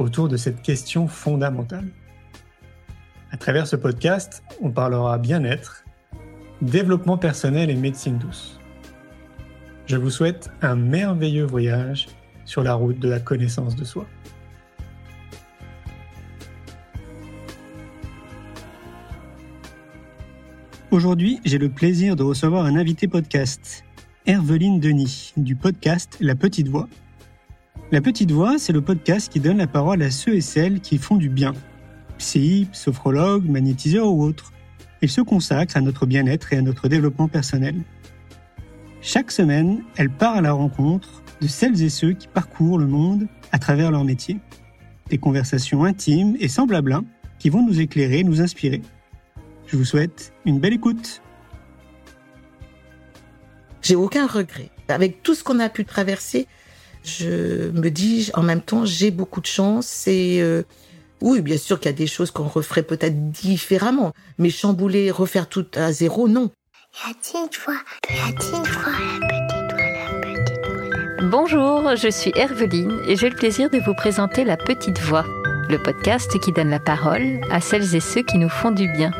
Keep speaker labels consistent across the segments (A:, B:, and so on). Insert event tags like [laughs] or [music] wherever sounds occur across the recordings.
A: autour de cette question fondamentale. À travers ce podcast, on parlera bien-être, développement personnel et médecine douce. Je vous souhaite un merveilleux voyage sur la route de la connaissance de soi. Aujourd'hui, j'ai le plaisir de recevoir un invité podcast, Herveline Denis, du podcast La Petite Voix. La Petite Voix, c'est le podcast qui donne la parole à ceux et celles qui font du bien. Psy, sophrologue, magnétiseur ou autre. Il se consacre à notre bien-être et à notre développement personnel. Chaque semaine, elle part à la rencontre de celles et ceux qui parcourent le monde à travers leur métier. Des conversations intimes et semblables hein, qui vont nous éclairer, nous inspirer. Je vous souhaite une belle écoute.
B: J'ai aucun regret. Avec tout ce qu'on a pu traverser, je me dis en même temps, j'ai beaucoup de chance et euh, oui, bien sûr qu'il y a des choses qu'on referait peut-être différemment, mais chambouler, refaire tout à zéro, non. La petite voix, la petite
C: voix, la petite voix, la petite voix. Bonjour, je suis Herveline et j'ai le plaisir de vous présenter La Petite Voix, le podcast qui donne la parole à celles et ceux qui nous font du bien.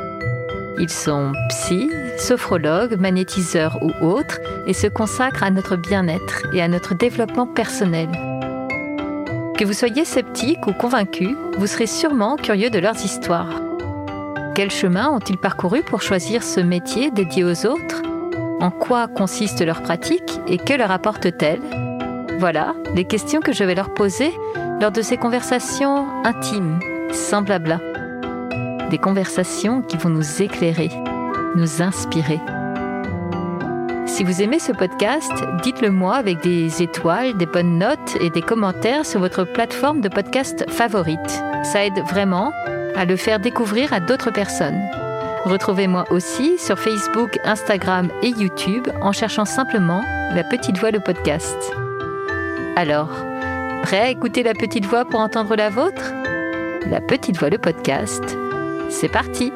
C: Ils sont psy, sophrologues, magnétiseurs ou autres et se consacrent à notre bien-être et à notre développement personnel. Que vous soyez sceptique ou convaincu, vous serez sûrement curieux de leurs histoires. Quel chemin ont-ils parcouru pour choisir ce métier dédié aux autres? En quoi consiste leur pratique et que leur apporte-t-elle Voilà les questions que je vais leur poser lors de ces conversations intimes, sans blabla des conversations qui vont nous éclairer, nous inspirer. Si vous aimez ce podcast, dites-le moi avec des étoiles, des bonnes notes et des commentaires sur votre plateforme de podcast favorite. Ça aide vraiment à le faire découvrir à d'autres personnes. Retrouvez-moi aussi sur Facebook, Instagram et YouTube en cherchant simplement La Petite Voix le podcast. Alors, prêt à écouter La Petite Voix pour entendre la vôtre? La Petite Voix le podcast c'est parti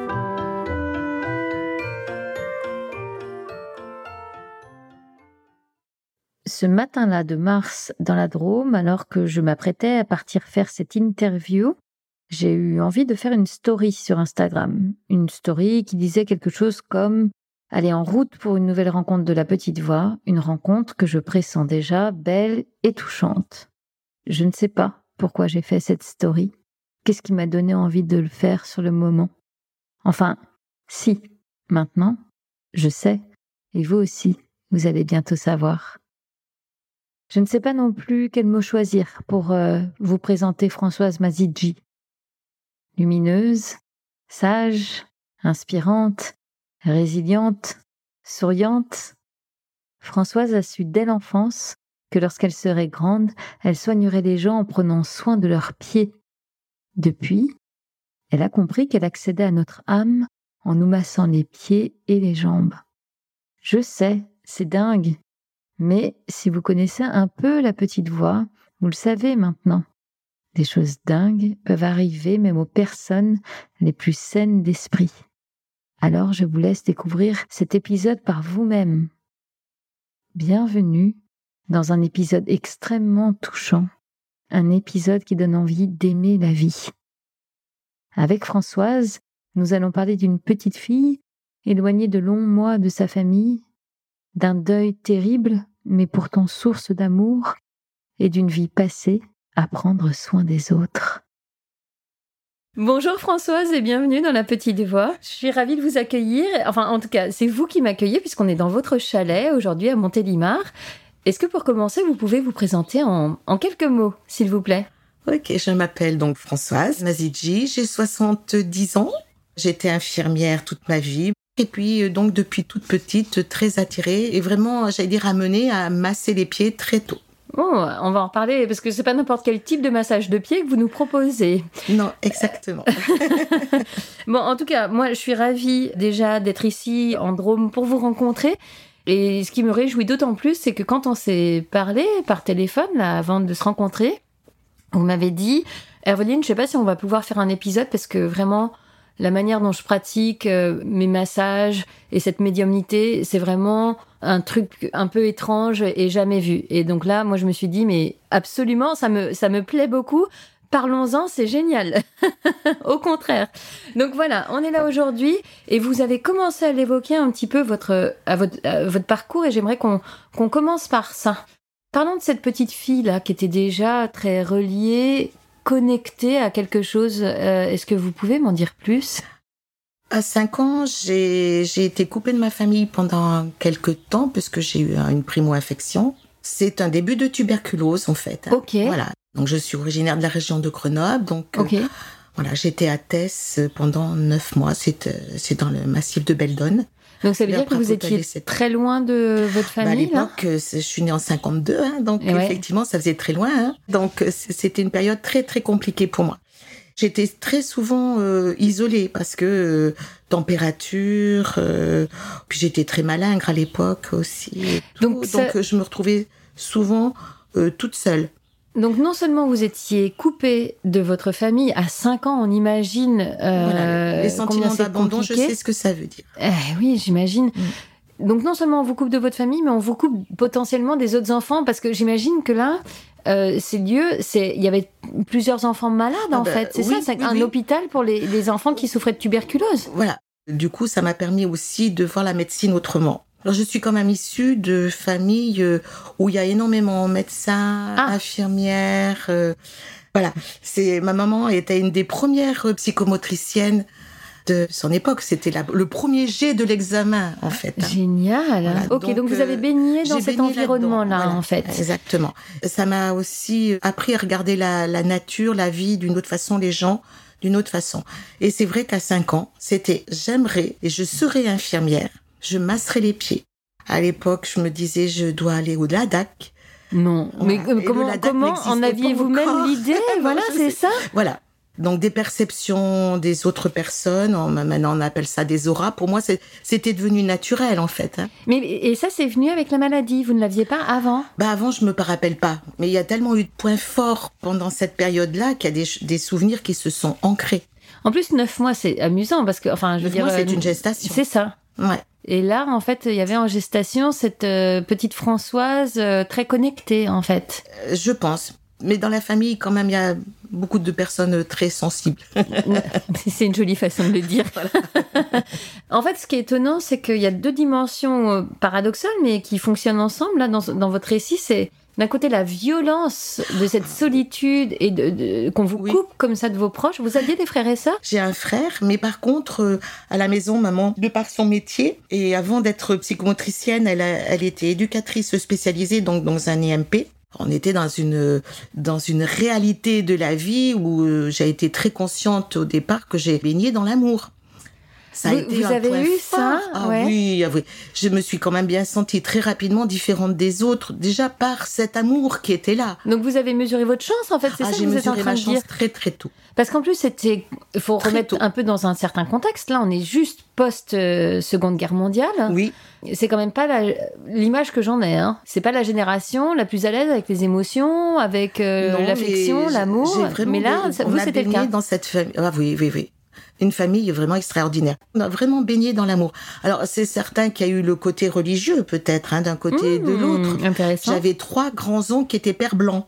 C: Ce matin-là de mars dans la Drôme, alors que je m'apprêtais à partir faire cette interview, j'ai eu envie de faire une story sur Instagram. Une story qui disait quelque chose comme Aller en route pour une nouvelle rencontre de la petite voix, une rencontre que je pressens déjà belle et touchante. Je ne sais pas pourquoi j'ai fait cette story. Qu'est-ce qui m'a donné envie de le faire sur le moment? Enfin, si, maintenant, je sais, et vous aussi, vous allez bientôt savoir. Je ne sais pas non plus quel mot choisir pour euh, vous présenter Françoise Mazidji. Lumineuse, sage, inspirante, résiliente, souriante, Françoise a su dès l'enfance que lorsqu'elle serait grande, elle soignerait les gens en prenant soin de leurs pieds depuis, elle a compris qu'elle accédait à notre âme en nous massant les pieds et les jambes. Je sais, c'est dingue, mais si vous connaissez un peu la petite voix, vous le savez maintenant. Des choses dingues peuvent arriver même aux personnes les plus saines d'esprit. Alors je vous laisse découvrir cet épisode par vous-même. Bienvenue dans un épisode extrêmement touchant un épisode qui donne envie d'aimer la vie. Avec Françoise, nous allons parler d'une petite fille éloignée de longs mois de sa famille, d'un deuil terrible mais pourtant source d'amour, et d'une vie passée à prendre soin des autres. Bonjour Françoise et bienvenue dans la petite voix. Je suis ravie de vous accueillir. Enfin, en tout cas, c'est vous qui m'accueillez puisqu'on est dans votre chalet aujourd'hui à Montélimar. Est-ce que pour commencer, vous pouvez vous présenter en, quelques mots, s'il vous plaît?
B: Ok, je m'appelle donc Françoise Mazidji, j'ai 70 ans. J'étais infirmière toute ma vie. Et puis, euh, donc, depuis toute petite, très attirée et vraiment, j'allais dire, amenée à masser les pieds très tôt.
C: Oh, on va en reparler parce que c'est pas n'importe quel type de massage de pied que vous nous proposez.
B: Non, exactement. [laughs]
C: bon, en tout cas, moi, je suis ravie déjà d'être ici en Drôme pour vous rencontrer. Et ce qui me réjouit d'autant plus, c'est que quand on s'est parlé par téléphone, là, avant de se rencontrer, vous m'avez dit, Herveline, je sais pas si on va pouvoir faire un épisode parce que vraiment, la manière dont je pratique euh, mes massages et cette médiumnité, c'est vraiment un truc un peu étrange et jamais vu. Et donc là, moi, je me suis dit, mais absolument, ça me, ça me plaît beaucoup. Parlons-en, c'est génial. [laughs] Au contraire. Donc voilà, on est là aujourd'hui et vous avez commencé à l'évoquer un petit peu votre, à votre, votre parcours et j'aimerais qu'on qu'on commence par ça. Parlons de cette petite fille là qui était déjà très reliée, connectée à quelque chose. Euh, Est-ce que vous pouvez m'en dire plus?
B: À 5 ans, j'ai j'ai été coupée de ma famille pendant quelques temps puisque j'ai eu une primo-infection. C'est un début de tuberculose en fait.
C: Ok.
B: Voilà. Donc je suis originaire de la région de Grenoble. Donc euh, voilà, j'étais à Tess pendant neuf mois. C'est euh, c'est dans le massif de Beldon.
C: Donc ça veut dire que vous étiez très loin de votre
B: Bah, à
C: famille
B: l'époque, euh, je suis née en 52, hein, donc
C: Et ouais.
B: effectivement, ça faisait très loin. hein. Donc euh, c'était une période très très compliquée pour moi. J'étais très souvent euh, isolée parce que euh, température, euh, puis j'étais très malingre à l'époque aussi.
C: Donc, ça-
B: je me retrouvais souvent toute seule.
C: Donc non seulement vous étiez coupé de votre famille à 5 ans, on imagine euh,
B: Voilà, les sentiments d'abandon, je sais ce que ça veut dire.
C: Eh oui, j'imagine.
B: Mm.
C: Donc non seulement on vous coupe de votre famille, mais on vous coupe potentiellement des autres enfants parce que j'imagine que là, euh, ces lieux, c'est il y avait plusieurs enfants malades
B: Ah
C: en
B: bah,
C: fait. C'est
B: oui,
C: ça, c'est
B: oui,
C: un
B: oui.
C: hôpital pour les, les enfants qui souffraient de tuberculose.
B: Voilà. Du coup, ça m'a permis aussi de voir la médecine autrement. Alors, je suis quand même issue de familles euh, où il y a énormément de médecins,
C: Ah.
B: infirmières. euh, voilà. C'est ma maman était une des premières psychomotriciennes de son époque. C'était le premier jet de l'examen, en fait. hein.
C: Génial.
B: Voilà,
C: ok, donc,
B: donc,
C: vous avez
B: euh,
C: baigné dans cet environnement-là,
B: voilà,
C: en fait.
B: Exactement. Ça m'a aussi appris à regarder la, la nature, la vie d'une autre façon, les gens d'une autre façon. Et c'est vrai qu'à 5 ans, c'était j'aimerais et je serais infirmière, je masserais les pieds. À l'époque, je me disais je dois aller au LADAC.
C: Non, mais
B: Voilà. Et le
C: comment, comment en aviez-vous même [laughs] l'idée Voilà, c'est ça.
B: Voilà. Donc des perceptions des autres personnes, on- maintenant on appelle ça des auras. Pour moi, c'était devenu naturel en fait. hein.
C: Mais et ça, c'est venu avec la maladie. Vous ne l'aviez pas avant.
B: Bah avant, je me rappelle pas. Mais il y a tellement eu de points forts pendant cette période-là qu'il y a des, souvenirs qui se sont ancrés.
C: En plus, neuf mois, c'est amusant parce que, enfin, je veux dire,
B: c'est
C: euh,
B: une gestation.
C: C'est ça.
B: Ouais.
C: Et là, en fait, il y avait en gestation cette euh, petite Françoise euh, très connectée, en fait.
B: Euh, Je pense. Mais dans la famille, quand même, il y a beaucoup de personnes très sensibles. [laughs] [laughs]
C: c'est une jolie façon de le dire. en fait, ce qui est étonnant, c'est qu'il y a deux dimensions paradoxales, mais qui fonctionnent ensemble. Là, dans, dans votre récit, c'est d'un côté la violence de cette solitude et de, de- qu'on vous
B: Oui.
C: coupe comme ça de vos proches. Vous aviez des frères et sœurs?
B: J'ai un frère, mais par contre, euh, à la maison, maman, de par son métier, et avant d'être psychomotricienne, elle, a- elle était éducatrice spécialisée donc dans un EMP. On était dans une dans une réalité de la vie où euh, j'ai été très consciente au départ que j'ai baigné dans l'amour. Ça a
C: Vous-
B: été
C: vous
B: un
C: avez
B: point
C: eu
B: fort.
C: ça
B: Ah
C: Ouais.
B: oui, ah oui. Je me suis quand même bien sentie très rapidement différente des autres, déjà par cet amour qui était là.
C: Donc vous avez mesuré votre chance, en fait, c'est
B: Ah,
C: ça que vous êtes en
B: mesuré
C: train
B: ma
C: de dire.
B: chance très très tôt.
C: Parce qu'en plus, c'était, il faut
B: Très
C: remettre
B: tôt.
C: un peu dans un certain contexte. Là, on est juste post euh, Seconde Guerre mondiale.
B: Oui.
C: C'est quand même pas l'image que j'en ai. Hein. C'est pas la génération la plus à l'aise avec les émotions, avec euh, l'affection, l'amour. Mais là, ça- vous, c'était le cas.
B: dans cette famille. Ah oui, oui, oui. Une famille vraiment extraordinaire. On a vraiment baigné dans l'amour. Alors, c'est certain qu'il y a eu le côté religieux, peut-être, hein, d'un côté et de
C: Mmh,
B: l'autre. J'avais trois grands-oncles qui étaient pères blancs.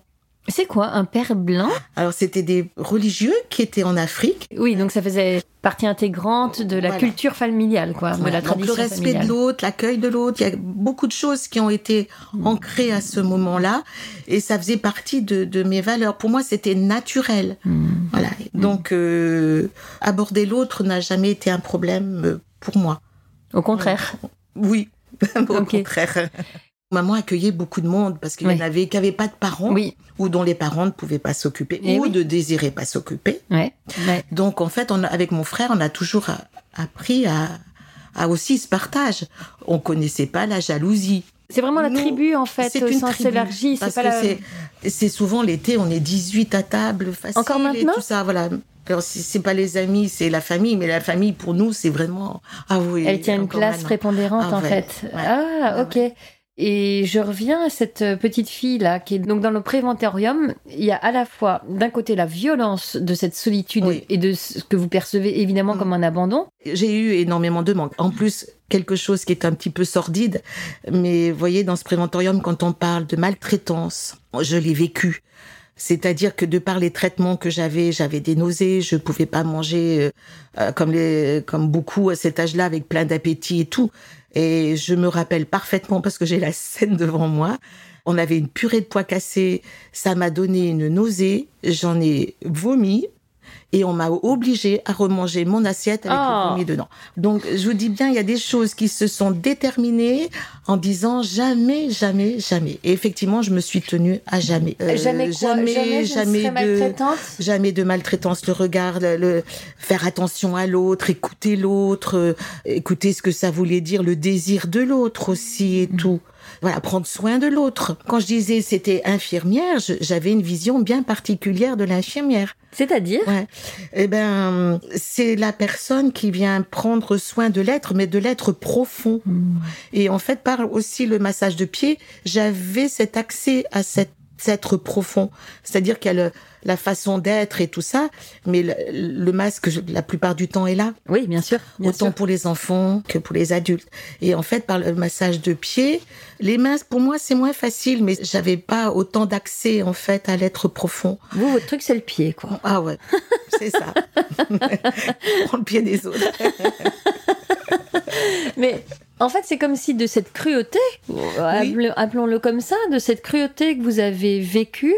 C: C'est quoi un père blanc?
B: Alors, c'était des religieux qui étaient en Afrique.
C: Oui, donc ça faisait partie intégrante de la
B: Voilà.
C: culture familiale, quoi, de
B: Voilà.
C: la
B: Donc, le respect
C: familiale.
B: de l'autre, l'accueil de l'autre, il y a beaucoup de choses qui ont été ancrées à ce moment-là. Et ça faisait partie de, de mes valeurs. Pour moi, c'était naturel.
C: Mmh.
B: Voilà. Donc, euh, aborder l'autre n'a jamais été un problème euh, pour moi.
C: Au contraire.
B: Oui, [laughs] au contraire. Maman accueillait beaucoup de monde parce qu'il
C: Oui.
B: y en avait qui n'avaient pas de parents
C: Oui.
B: ou dont les parents ne pouvaient pas s'occuper
C: Eh
B: ou
C: oui.
B: ne désiraient pas s'occuper.
C: Ouais. ouais.
B: Donc en fait, on avec mon frère, on a toujours appris à, à aussi ce partage. On connaissait pas la jalousie.
C: C'est vraiment la tribu, en fait,
B: c'est une
C: sens élargi. C'est
B: Parce
C: pas
B: que
C: la...
B: c'est- c'est souvent l'été, on est 18 à table, facile.
C: Encore
B: et
C: maintenant
B: tout ça, voilà. Alors, c'est pas les amis, c'est la famille, mais la famille, pour nous, c'est vraiment. Ah oui.
C: Elle tient une place prépondérante,
B: Ah
C: en
B: ouais,
C: fait.
B: ouais.
C: Ah,
B: Ah
C: ok. Et je reviens à cette euh, petite fille là qui est donc dans le préventorium. Il y a à la fois d'un côté la violence de cette solitude
B: Oui.
C: et de ce que vous percevez évidemment
B: Mm.
C: comme un abandon.
B: J'ai eu énormément de manques. En plus, quelque chose qui est un petit peu sordide, mais vous voyez, dans ce préventorium, quand on parle de maltraitance, je l'ai vécu. C'est-à-dire que de par les traitements que j'avais, j'avais des nausées, je pouvais pas manger euh, euh, comme les, comme beaucoup à cet âge-là, avec plein d'appétit et tout. Et je me rappelle parfaitement parce que j'ai la scène [laughs] devant moi. On avait une purée de pois cassés, ça m'a donné une nausée, j'en ai vomi et on m'a obligé à remanger mon assiette avec
C: Oh.
B: le vomi dedans. Donc je vous dis bien, il y a des choses qui se sont déterminées en disant jamais, jamais, jamais. Et effectivement, je me suis tenue à jamais. Euh,
C: jamais quoi Jamais,
B: jamais, jamais de jamais de maltraitance, le regard, le, le- faire attention à l'autre, écouter l'autre, euh, écouter ce que ça voulait dire, le désir de l'autre aussi et tout. Voilà, prendre soin de l'autre. Quand je disais c'était infirmière, j'avais une vision bien particulière de l'infirmière.
C: C'est-à-dire?
B: Ouais. Eh ben, c'est la personne qui vient prendre soin de l'être, mais de l'être profond. Et en fait, par aussi le massage de pied, j'avais cet accès à cet être profond. C'est-à-dire qu'il y a le- la façon d'être et tout ça, mais le, le masque, la plupart du temps, est là.
C: Oui, bien sûr. Bien
B: autant
C: sûr.
B: pour les enfants que pour les adultes. Et en fait, par le massage de pied, les mains, pour moi, c'est moins facile, mais j'avais pas autant d'accès, en fait, à l'être profond.
C: Vous, votre truc, c'est le pied, quoi.
B: Ah ouais, c'est ça. [laughs] [laughs] Prends le pied des autres. [laughs] [laughs]
C: Mais en fait, c'est comme si de cette cruauté, appelons- appelons-le comme ça, de cette cruauté que vous avez vécue,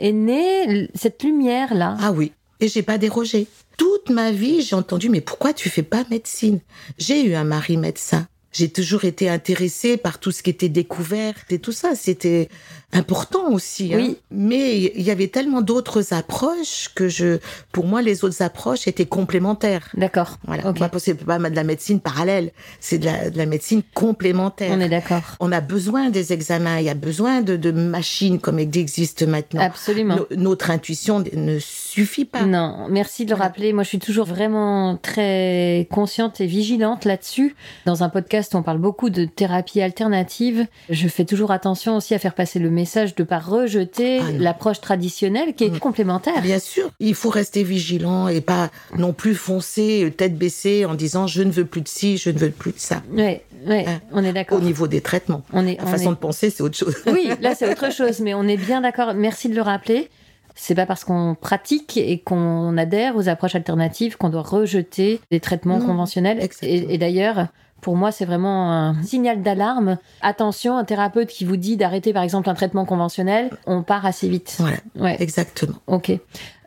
C: est née cette lumière-là.
B: Ah oui, et j'ai pas dérogé. Toute ma vie, j'ai entendu, mais pourquoi tu fais pas médecine? J'ai eu un mari médecin. J'ai toujours été intéressée par tout ce qui était découverte et tout ça. C'était important aussi. hein.
C: Oui.
B: Mais il y avait tellement d'autres approches que je, pour moi, les autres approches étaient complémentaires.
C: D'accord.
B: Voilà.
C: Ok.
B: Moi, c'est pas de la médecine parallèle. C'est de la, de la médecine complémentaire.
C: On est d'accord.
B: On a besoin des examens. Il y a besoin de, de machines comme il existe maintenant.
C: Absolument.
B: No- notre intuition ne suffit pas.
C: Non, merci de le rappeler. Moi, je suis toujours vraiment très consciente et vigilante là-dessus. Dans un podcast, on parle beaucoup de thérapie alternative. Je fais toujours attention aussi à faire passer le message de pas rejeter
B: Ah
C: l'approche traditionnelle qui est
B: Mm.
C: complémentaire.
B: Bien sûr, il faut rester vigilant et pas non plus foncer euh, tête baissée en disant je ne veux plus de ci, je ne veux plus de ça.
C: Ouais, ouais,
B: Hein.
C: on est d'accord.
B: Au niveau des traitements.
C: On est,
B: La
C: on
B: façon
C: est-
B: de penser, c'est autre chose.
C: Oui, là c'est autre [laughs] chose, mais on est bien d'accord. Merci de le rappeler. C'est pas parce qu'on pratique et qu'on adhère aux approches alternatives qu'on doit rejeter les traitements
B: Non,
C: conventionnels.
B: exactement.
C: Et, et d'ailleurs, pour moi, c'est vraiment un signal d'alarme. Attention, un thérapeute qui vous dit d'arrêter par exemple un traitement conventionnel, on part assez vite.
B: Voilà,
C: Ouais,
B: exactement.
C: ok.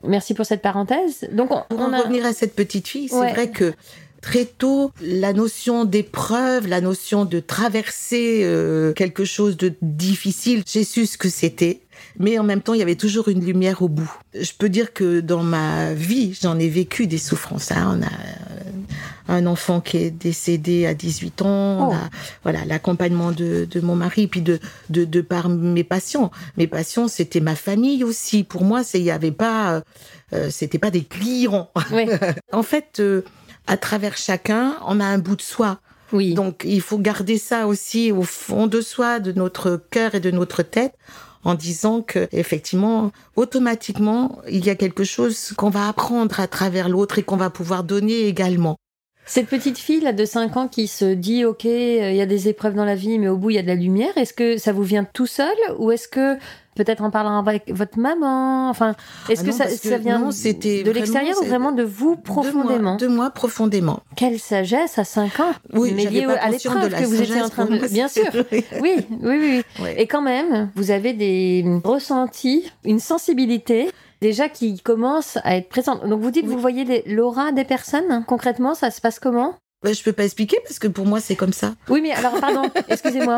C: Merci pour cette parenthèse. Donc, on,
B: Pour
C: on
B: en
C: a...
B: revenir à cette petite fille, c'est
C: Ouais.
B: vrai que très tôt, la notion d'épreuve, la notion de traverser euh, quelque chose de difficile, j'ai su ce que c'était. Mais en même temps, il y avait toujours une lumière au bout. Je peux dire que dans ma vie, j'en ai vécu des souffrances. hein. On a euh, un enfant qui est décédé à 18 ans. On
C: Oh.
B: a voilà l'accompagnement de, de mon mari, puis de, de de par mes patients. Mes patients, c'était ma famille aussi. Pour moi, il y avait pas, euh, euh, c'était pas des clients. [laughs] En fait, euh, à travers chacun, on a un bout de soi.
C: oui.
B: Donc, il faut garder ça aussi au fond de soi, de notre cœur et de notre tête, en disant que, effectivement, automatiquement, il y a quelque chose qu'on va apprendre à travers l'autre et qu'on va pouvoir donner également.
C: Cette petite fille là de 5 ans qui se dit ok euh, il y a des épreuves dans la vie mais au bout il y a de la lumière est-ce que ça vous vient tout seul ou est-ce que peut-être en parlant avec votre maman enfin est-ce
B: Ah
C: que ça, vient
B: non,
C: de l'extérieur ou vraiment de vous profondément
B: De moi, de moi profondément.
C: quelle sagesse à 5 ans
B: Oui,
C: mais liée à l'épreuve que vous étiez en train de [laughs] bien sûr [laughs] oui oui oui, oui.
B: Ouais.
C: et quand même vous avez des ressentis une sensibilité déjà qui commence à être présente donc vous dites
B: Oui.
C: vous voyez l'aura des personnes concrètement ça se passe comment?
B: Ben, je peux pas expliquer parce que pour moi c'est comme ça.
C: Oui, mais alors pardon, [laughs] excusez-moi.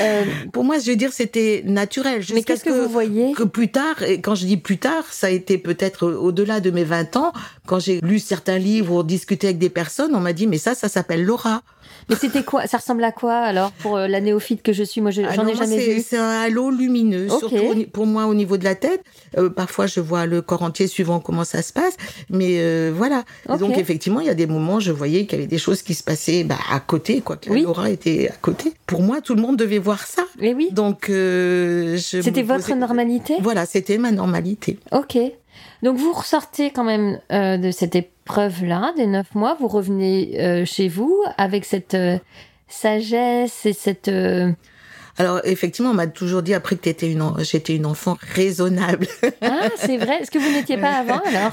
C: Euh,
B: Pour moi, je veux dire, c'était naturel.
C: mais qu'est-ce que, vous voyez
B: que plus tard, et quand je dis plus tard, ça a été peut-être au-delà de mes 20 ans, quand j'ai lu certains livres ou discuté avec des personnes, on m'a dit, mais ça, ça s'appelle Laura.
C: Mais c'était quoi Ça ressemble à quoi alors pour euh, la néophyte que je suis? Moi, je- j'en ai jamais vu.
B: C'est un halo lumineux, surtout pour moi au niveau de la tête. Euh, parfois, je vois le corps entier suivant comment ça se passe. Mais euh, voilà. Donc, effectivement, il y a des moments, je voyais qu'il y avait des choses qui se passaient bah, à côté, quoi. Que
C: Oui.
B: Laura était à côté. Pour moi, tout le monde devait voir ça.
C: Mais oui.
B: Donc, euh, je
C: C'était votre
B: posais-
C: normalité?
B: Voilà, c'était ma normalité.
C: Ok. Donc vous ressortez quand même euh, de cette épreuve-là, des neuf mois, vous revenez euh, chez vous avec cette euh, sagesse et cette...
B: Alors, effectivement, on m'a toujours dit après que t'étais une, en- j'étais une enfant raisonnable.
C: Ah, c'est vrai. Est-ce que vous n'étiez pas [laughs] avant alors?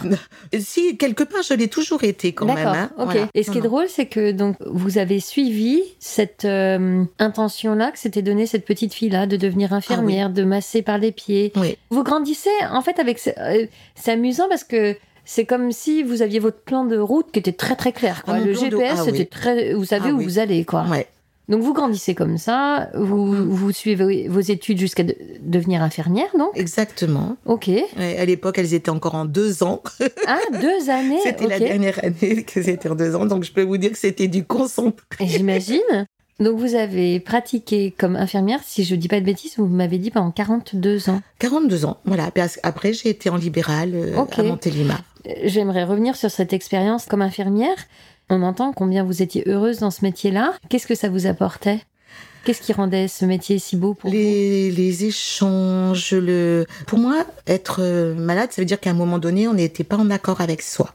B: Si, quelque part, je l'ai toujours été quand même. Hein.
C: Ok.
B: Voilà.
C: Et ce qui est drôle, c'est que donc vous avez suivi cette euh, intention-là que s'était donnée cette petite fille-là de devenir infirmière, de masser par les pieds.
B: Ah Oui.
C: Vous grandissez en fait avec. ce- euh, c'est amusant parce que. C'est comme si vous aviez votre plan de route qui était très très clair. Quoi.
B: Ah,
C: Le GPS,
B: ah
C: c'était
B: oui.
C: très. Vous savez
B: Ah
C: où
B: oui.
C: vous allez, quoi.
B: Ouais.
C: Donc vous grandissez comme ça, vous, vous suivez vos études jusqu'à de- devenir infirmière, donc.
B: Exactement.
C: Ok.
B: Ouais, à l'époque, elles étaient encore en deux ans.
C: Ah, deux années. [laughs]
B: C'était la dernière année [laughs] que c'était en deux ans, donc je peux vous dire que c'était du concentré.
C: J'imagine. Donc vous avez pratiqué comme infirmière, si je dis pas de bêtises, vous m'avez dit pendant 42 ans.
B: 42 ans, voilà. Après, j'ai été en libéral euh,
C: Ok.
B: à Montélimar.
C: J'aimerais revenir sur cette expérience comme infirmière. On entend combien vous étiez heureuse dans ce métier-là. Qu'est-ce que ça vous apportait? Qu'est-ce qui rendait ce métier si beau pour vous?
B: Les, les échanges, le... Pour moi, être euh, malade, ça veut dire qu'à un moment donné, on n'était pas en accord avec soi.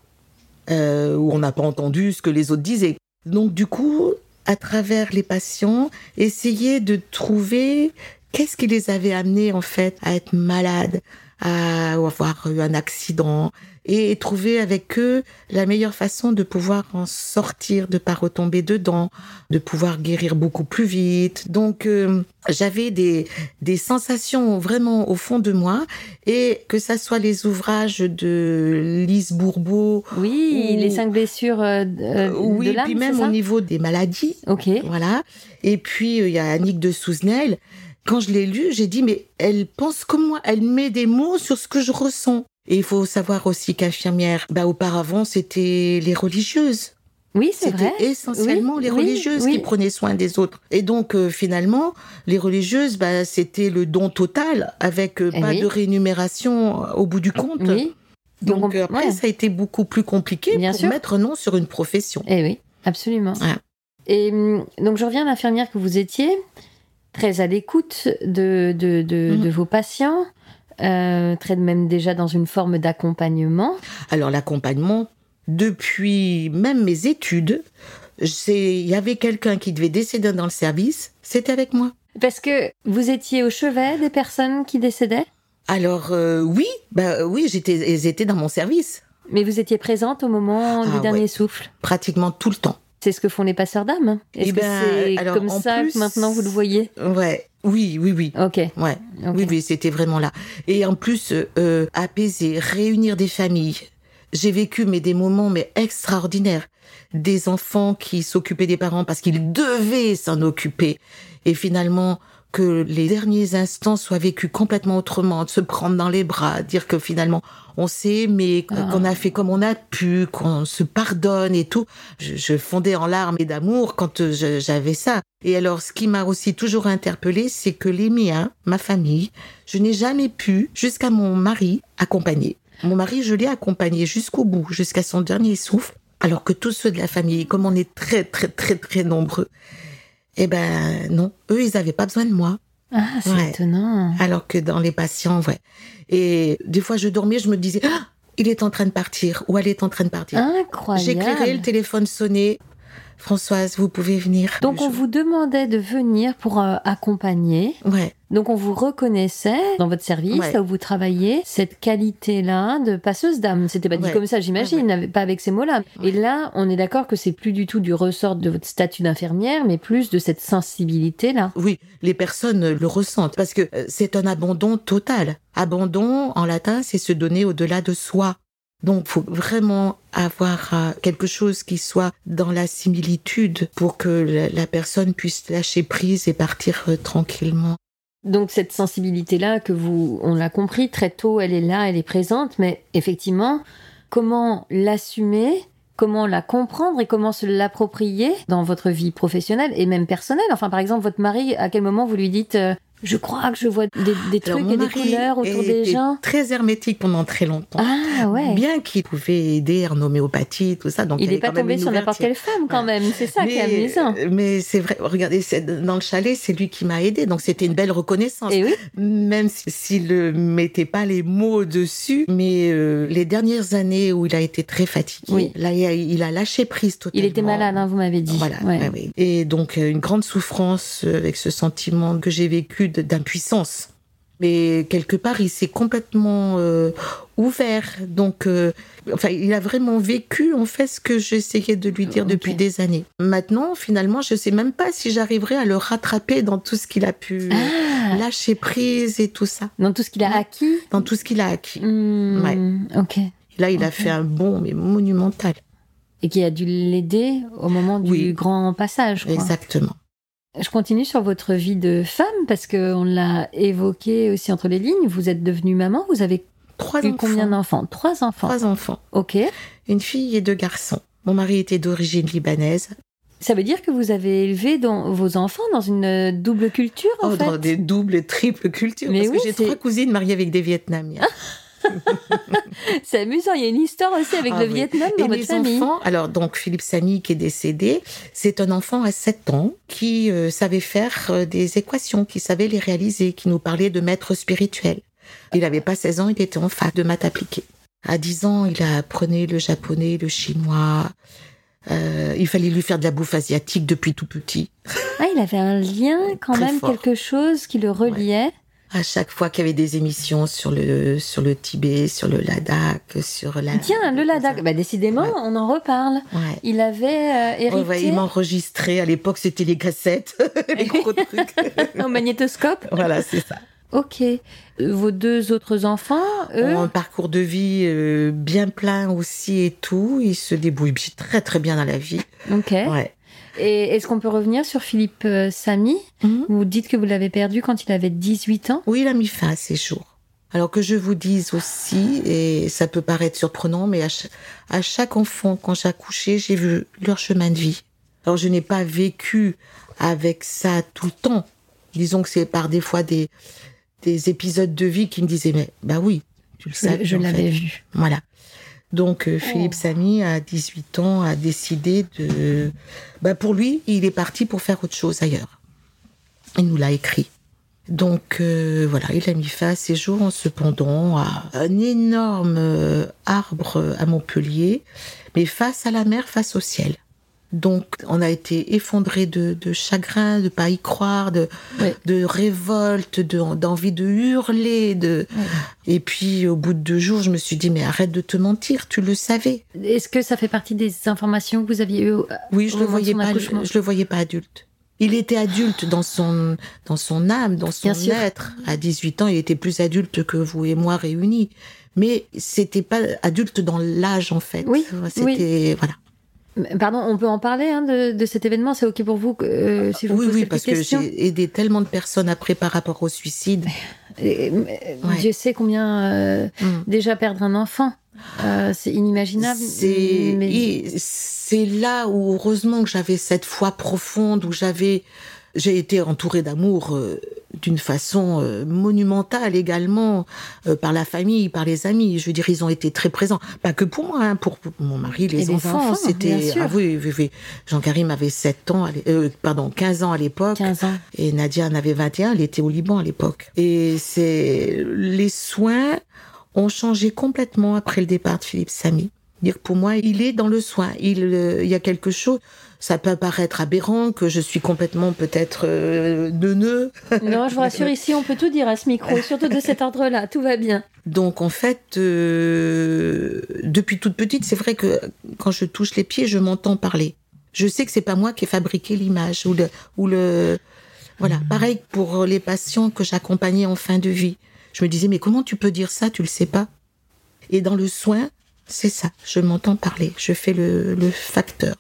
B: Euh, ou on n'a pas entendu ce que les autres disaient. Donc, du coup, à travers les patients, essayer de trouver qu'est-ce qui les avait amenés, en fait, à être malades, à avoir eu un accident, et trouver avec eux la meilleure façon de pouvoir en sortir, de pas retomber dedans, de pouvoir guérir beaucoup plus vite. Donc, euh, j'avais des, des sensations vraiment au fond de moi, et que ça soit les ouvrages de Lise Bourbeau,
C: Oui,
B: Ou-
C: les cinq blessures euh, euh,
B: oui,
C: de
B: puis même au niveau des maladies,
C: Ok.
B: voilà. Et puis, euh, il y a Annick de Souzenel. Quand je l'ai lu, j'ai dit, mais elle pense comme moi, elle met des mots sur ce que je ressens. Et il faut savoir aussi qu'infirmière, bah, auparavant, c'était les religieuses.
C: Oui, c'est
B: C'était
C: vrai.
B: essentiellement
C: Oui,
B: les religieuses
C: oui.
B: qui prenaient soin des autres. Et donc, euh, finalement, les religieuses, bah, c'était le don total, avec euh,
C: Eh
B: pas de rémunération euh, au bout du compte.
C: Oui.
B: Donc,
C: Donc, on-
B: après,
C: ouais.
B: ça a été beaucoup plus compliqué
C: Bien
B: pour
C: sûr.
B: mettre nom sur une profession.
C: Eh oui, absolument.
B: Ouais.
C: Et hum, donc, je reviens à l'infirmière que vous étiez, très à l'écoute de, de, de, de vos patients, euh, très même déjà dans une forme d'accompagnement.
B: Alors l'accompagnement, depuis même mes études, il y avait quelqu'un qui devait décéder dans le service, c'était avec moi.
C: Parce que vous étiez au chevet des personnes qui décédaient,
B: Alors euh, oui, bah oui, j'étais, étaient dans mon service
C: mais vous étiez présente au moment du
B: Ah,
C: dernier
B: ouais.
C: souffle?
B: pratiquement tout le temps.
C: C'est ce que font les passeurs d'âme. Est-ce
B: Eh
C: que
B: ben,
C: c'est comme ça
B: plus-
C: que maintenant vous le voyez?
B: Ouais, oui, oui, oui.
C: Ok.
B: Ouais, oui, oui, c'était vraiment là. Et en plus, euh, apaiser, réunir des familles. J'ai vécu mais des moments mais extraordinaires. Des enfants qui s'occupaient des parents parce qu'ils devaient s'en occuper. Et finalement, que les derniers instants soient vécus complètement autrement, de se prendre dans les bras, dire que finalement on s'est aimé,
C: Ah.
B: qu'on a fait comme on a pu, qu'on se pardonne et tout. Je, je fondais en larmes et d'amour quand euh, j'avais ça. Et alors, ce qui m'a aussi toujours interpellée, c'est que les miens, ma famille, je n'ai jamais pu, jusqu'à mon mari, accompagner. Mon mari, je l'ai accompagné jusqu'au bout, jusqu'à son dernier souffle, alors que tous ceux de la famille, comme on est très, très, très, très nombreux, eh ben non, eux, ils n'avaient pas besoin de moi.
C: Ah, c'est
B: Ouais.
C: étonnant.
B: Alors que dans les patients, ouais. Et des fois, je dormais, je me disais, Ah, il est en train de partir, ou elle est en train de partir.
C: Incroyable.
B: J'éclairais, le téléphone sonnait. Françoise, vous pouvez venir.
C: Donc on
B: Je-
C: vous demandait de venir pour euh, accompagner.
B: Ouais,
C: Donc on vous reconnaissait dans votre service,
B: Ouais.
C: là où vous travaillez, cette qualité-là de passeuse d'âme. C'était pas dit
B: Ouais.
C: comme ça, j'imagine,
B: Ouais,
C: pas avec ces mots-là. Et là, on est d'accord que c'est plus du tout du ressort de votre statut d'infirmière, mais plus de cette sensibilité-là.
B: oui, les personnes le ressentent parce que euh, c'est un abandon total. Abandon, en latin, c'est se donner au-delà de soi. Donc, faut vraiment avoir euh, quelque chose qui soit dans la similitude pour que la, la personne puisse lâcher prise et partir euh, tranquillement.
C: Donc cette sensibilité-là que vous, on l'a compris très tôt, elle est là, elle est présente, mais effectivement, comment l'assumer, comment la comprendre et comment se l'approprier dans votre vie professionnelle et même personnelle? Enfin, par exemple, votre mari, à quel moment vous lui dites euh, je crois que je vois des, des trucs et des couleurs autour des gens.
B: Très hermétique pendant très longtemps.
C: Ah ouais.
B: Bien qu'il pouvait aider en homéopathie, tout ça. Donc
C: Il n'est pas tombé sur n'importe quelle femme quand même. C'est ça qui est amusant.
B: Mais c'est vrai, regardez, dans le chalet, c'est lui qui m'a aidé, donc c'était une belle reconnaissance.
C: Et oui,
B: Même si- s'il ne mettait pas les mots dessus, mais euh, les dernières années où il a été très fatigué,
C: Oui.
B: là, il a, lâché prise totalement.
C: il était malade, hein, vous m'avez dit.
B: Voilà.
C: Ouais.
B: ouais, ouais. Et donc euh, une grande souffrance euh, avec ce sentiment que j'ai vécu d'impuissance. Mais quelque part, il s'est complètement euh, ouvert. Donc, euh, enfin, il a vraiment vécu en fait ce que j'essayais de lui dire
C: Ok.
B: depuis des années. Maintenant, finalement, je sais même pas si j'arriverai à le rattraper dans tout ce qu'il a pu
C: Ah,
B: lâcher prise et tout ça,
C: dans tout ce qu'il a acquis.
B: dans tout ce qu'il a acquis.
C: Hmm, Ok.
B: Là, il a fait un bond mais monumental.
C: Et qui a dû l'aider au moment du
B: Oui.
C: grand passage. quoi.
B: Exactement.
C: Je continue sur votre vie de femme parce que on l'a évoqué aussi entre les lignes. Vous êtes devenue maman. Vous avez
B: Trois
C: eu
B: enfants.
C: combien d'enfants? Trois enfants.
B: Trois enfants.
C: Ok.
B: Une fille et deux garçons. Mon mari était d'origine libanaise.
C: Ça veut dire que vous avez élevé dans, vos enfants dans une euh, double culture en
B: Oh,
C: fait?
B: dans des doubles et triples cultures.
C: Mais
B: parce
C: oui,
B: que j'ai trois cousines mariées avec des Vietnamiens. [laughs] [laughs]
C: C'est amusant. Il y a une histoire aussi avec
B: Ah
C: le
B: oui.
C: Vietnam
B: Et
C: dans votre
B: mes
C: famille.
B: enfants, alors donc Philippe Samy qui est décédé, c'est un enfant à 7 ans qui euh, savait faire euh, des équations, qui savait les réaliser, qui nous parlait de maître spirituel. Il n'avait pas 16 ans, il était en fac de maths appliquées. À 10 ans, il apprenait le japonais, le chinois. Euh, il fallait lui faire de la bouffe asiatique depuis tout petit.
C: Ah, il avait un lien [laughs] quand
B: Très
C: même,
B: fort.
C: quelque chose qui le reliait.
B: À chaque fois qu'il y avait des émissions sur le sur le Tibet, sur le Ladakh, sur la
C: Tiens, le Ladakh. Bah, décidément,
B: Ouais.
C: on en reparle.
B: Ouais.
C: Il avait euh, hérité
B: Ouais, il m'enregistrait. À l'époque, c'était les cassettes, [laughs] les gros trucs. [laughs]
C: au magnétoscope.
B: voilà, c'est ça.
C: Ok. Euh, Vos deux autres enfants, eux,
B: Un parcours de vie euh, bien plein aussi et tout. Il se débrouille bi- très très bien dans la vie.
C: ok.
B: Ouais.
C: Et est-ce qu'on peut revenir sur Philippe euh, Samy
B: Mhm.
C: Vous dites que vous l'avez perdu quand il avait 18 ans.
B: Oui, il a mis fin à ses jours. Alors que je vous dise aussi, et ça peut paraître surprenant, mais à, ch- à chaque enfant, quand j'ai accouché, j'ai vu leur chemin de vie. Alors je n'ai pas vécu avec ça tout le temps. Disons que c'est par des fois des, des épisodes de vie qui me disaient, mais bah oui, tu le savais.
C: je
B: en
C: l'avais vu.
B: Voilà. Donc euh,
C: Oh.
B: Philippe Samy, à 18 ans, a décidé de... Bah, pour lui, il est parti pour faire autre chose ailleurs. Il nous l'a écrit. Donc euh, voilà, il a mis fin à ses jours en se pendant à un énorme euh, arbre à Montpellier, mais face à la mer, face au ciel. Donc on a été effondrés de, de chagrin, de pas y croire, de,
C: Ouais.
B: de révolte, de- d'envie de hurler. De... Et puis au bout de deux jours, je me suis dit, mais arrête de te mentir, tu le savais.
C: Est-ce que ça fait partie des informations que vous aviez eues
B: Oui, je
C: Au
B: le voyais pas, je le voyais pas adulte. Il était adulte dans son dans son âme, dans son être. À 18 ans, il était plus adulte que vous et moi réunis. Mais c'était pas adulte dans l'âge en fait.
C: Oui,
B: C'était voilà.
C: Pardon, on peut en parler hein, de, de cet événement. C'est ok pour vous euh, si je vous
B: oui,
C: pose
B: oui,
C: cette
B: parce que j'ai aidé tellement de personnes après par rapport au suicide. [laughs]
C: Et,
B: Ouais.
C: Dieu sait combien euh,
B: Mm.
C: déjà perdre un enfant, euh, c'est inimaginable.
B: C'est
C: mais-
B: et c'est là où heureusement que j'avais cette foi profonde où j'avais j'ai été entourée d'amour euh, d'une façon euh, monumentale également euh, par la famille, par les amis. Je veux dire, ils ont été très présents, pas que pour moi, hein, pour, pour mon mari, les
C: Et les
B: enfants.
C: enfants,
B: C'était
C: bien sûr.
B: ah oui, oui, oui. Jean-Karim avait 7 ans, pardon, 15 ans à l'époque.
C: 15 ans.
B: Et Nadia en avait 21, elle était au Liban à l'époque. Et c'est les soins ont changé complètement après le départ de Philippe Samy. Dire pour moi, il est dans le soin. Il, il y a quelque chose. Ça peut paraître aberrant que je suis complètement peut-être euh, neuneux.
C: Non, je vous rassure, ici, on peut tout dire à ce micro, surtout de cet ordre-là. Tout va bien.
B: Donc en fait, euh, depuis toute petite, c'est vrai que quand je touche les pieds, je m'entends parler. Je sais que c'est pas moi qui ai fabriqué l'image ou le ou le voilà. Pareil pour les patients que j'accompagnais en fin de vie. Je me disais mais comment tu peux dire ça? Tu le sais pas Et dans le soin, c'est ça. Je m'entends parler. Je fais le, le facteur.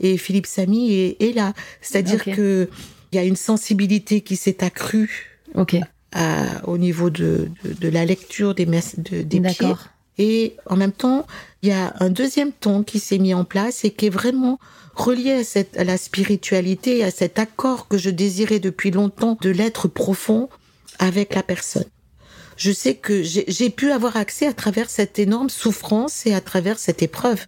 B: Et Philippe Samy est, est là. C'est-à-dire
C: Ok.
B: que il y a une sensibilité qui s'est accrue
C: Ok,
B: à- au niveau de, de, de la lecture des, de- des pieds. Et en même temps, il y a un deuxième ton qui s'est mis en place et qui est vraiment relié à, cette, à la spiritualité, à cet accord que je désirais depuis longtemps de l'être profond avec la personne. Je sais que j'ai pu avoir accès à travers cette énorme souffrance et à travers cette épreuve.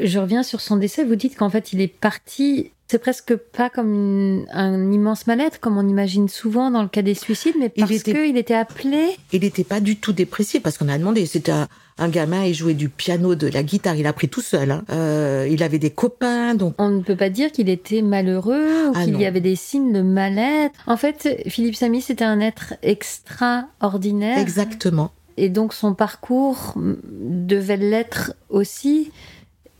C: Je reviens sur son décès. Vous dites qu'en fait, il est parti. C'est presque pas comme une- un immense mal-être, comme on imagine souvent dans le cas des suicides, mais
B: Il
C: parce
B: était-
C: qu'il était appelé.
B: Il n'était pas du tout dépressif parce qu'on a demandé. C'était un, un gamin, il jouait du piano, de la guitare, il a appris tout seul. hein. Euh, il avait des copains, donc
C: On ne peut pas dire qu'il était malheureux ou
B: Ah
C: qu'il y avait des signes de mal-être. En fait, Philippe Samy, c'était un être extraordinaire.
B: exactement.
C: Et donc son parcours devait l'être aussi.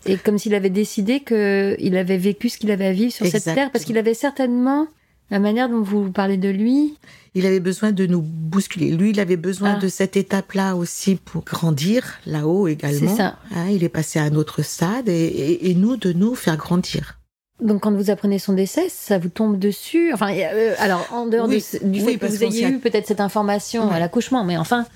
C: Et comme s'il avait décidé qu'il avait vécu ce qu'il avait à vivre sur cette terre, parce qu'il avait certainement la manière dont vous parlez de lui.
B: Il avait besoin de nous bousculer. Lui, il avait besoin
C: Ah.
B: de cette étape-là aussi pour grandir là-haut également.
C: C'est ça.
B: Hein, il est passé à un autre stade et, et- et nous de nous faire grandir.
C: Donc quand vous apprenez son décès, ça vous tombe dessus. Enfin, euh, alors en dehors
B: Oui,
C: de ce- du
B: oui,
C: fait que vous ayez
B: a-
C: eu peut-être cette information
B: Ouais.
C: à l'accouchement, mais enfin,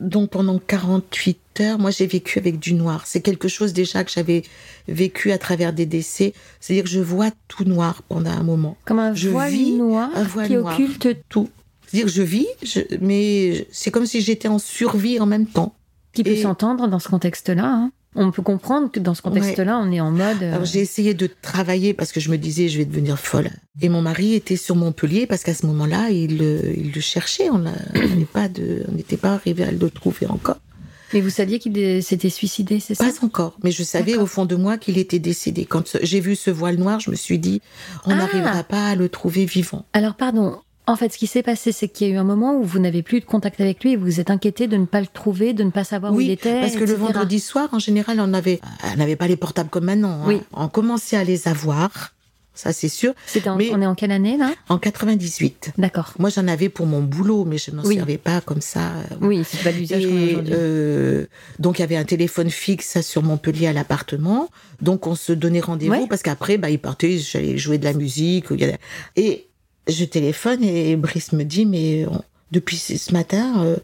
B: Donc pendant 48 heures, moi j'ai vécu avec du noir. C'est quelque chose déjà que j'avais vécu à travers des décès. C'est-à-dire que je vois tout noir pendant un moment.
C: comme un
B: Je
C: voile
B: vis
C: noir
B: un voile
C: qui
B: noir.
C: occulte
B: Tout. C'est-à-dire que je vis, je- mais c'est comme si j'étais en survie en même temps.
C: qui peut s'entendre dans ce contexte-là. hein. On peut comprendre que dans ce contexte-là, on est en mode. euh,
B: Alors j'ai essayé de travailler parce que je me disais je vais devenir folle. Et mon mari était sur Montpellier parce qu'à ce moment-là il, le- il le cherchait. [coughs] On n'était pas arrivé à le trouver encore.
C: Mais vous saviez qu'il s'était suicidé, c'est ça?
B: Pas encore, mais je savais au fond de moi qu'il était décédé. Quand j'ai vu ce voile noir, je me suis dit on
C: Ah.
B: n'arrivera pas à le trouver vivant.
C: Alors, pardon. En fait, ce qui s'est passé, c'est qu'il y a eu un moment où vous n'avez plus de contact avec lui et vous vous êtes inquiété de ne pas le trouver, de ne pas savoir où il
B: Oui,
C: était.
B: parce que le vendredi soir, en général, on avait, on n'avait pas les portables comme maintenant. hein.
C: Oui.
B: On commençait à les avoir, ça c'est sûr,
C: en-
B: mais-
C: On est en quelle année, là?
B: En 98.
C: D'accord.
B: Moi, j'en avais pour mon boulot, mais je n'en
C: Oui.
B: servais pas comme ça.
C: Oui, c'est pas l'usage qu'on a
B: Et
C: aujourd'hui.
B: euh, donc il y avait un téléphone fixe sur Montpellier à l'appartement. Donc on se donnait rendez-vous
C: Ouais.
B: parce qu'après bah il partait, j'allais jouer de la musique. Et je téléphone et Brice me dit mais on- depuis ce matin euh,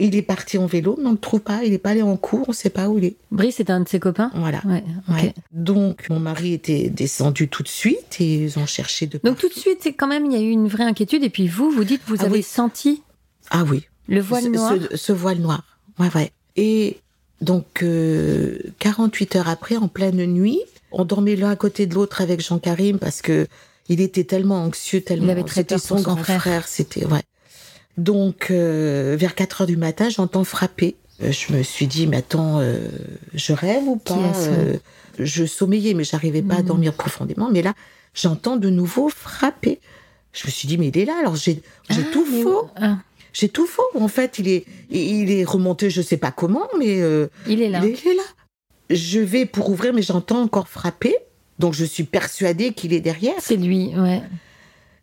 B: il est parti en vélo, mais on ne le trouve pas. Il est pas allé en cours, on sait pas où il est.
C: Brice est un de ses copains?
B: Voilà.
C: Ouais, ok.
B: Ouais. Donc mon mari était descendu tout de suite et ils ont cherché de.
C: Donc tout de suite, c'est quand même, il y a eu une vraie inquiétude. Et puis vous, vous dites, vous
B: Ah
C: avez
B: oui.
C: senti
B: Ah oui.
C: le voile noir?
B: ce- ce voile noir. Ouais, ouais. Et donc, euh, 48 heures après, en pleine nuit, on dormait l'un à côté de l'autre avec Jean-Karim parce que il était tellement anxieux, tellement.
C: Il avait très peur
B: son grand
C: frère.
B: frère. C'était, ouais. Donc, euh, vers 4 heures du matin, j'entends frapper. Euh, Je me suis dit, mais attends, euh, je rêve ou pas Euh, Je sommeillais, mais j'arrivais pas à
C: Mhm.
B: dormir profondément. Mais là, j'entends de nouveau frapper. Je me suis dit, mais il est là. Alors, j'ai
C: Ah,
B: tout faux.
C: ah,
B: J'ai tout faux. En fait, il est, il est remonté, je sais pas comment, mais
C: il est là.
B: il, est, il est là. Je vais pour ouvrir, mais j'entends encore frapper. Donc, je suis persuadée qu'il est derrière.
C: C'est lui, ouais.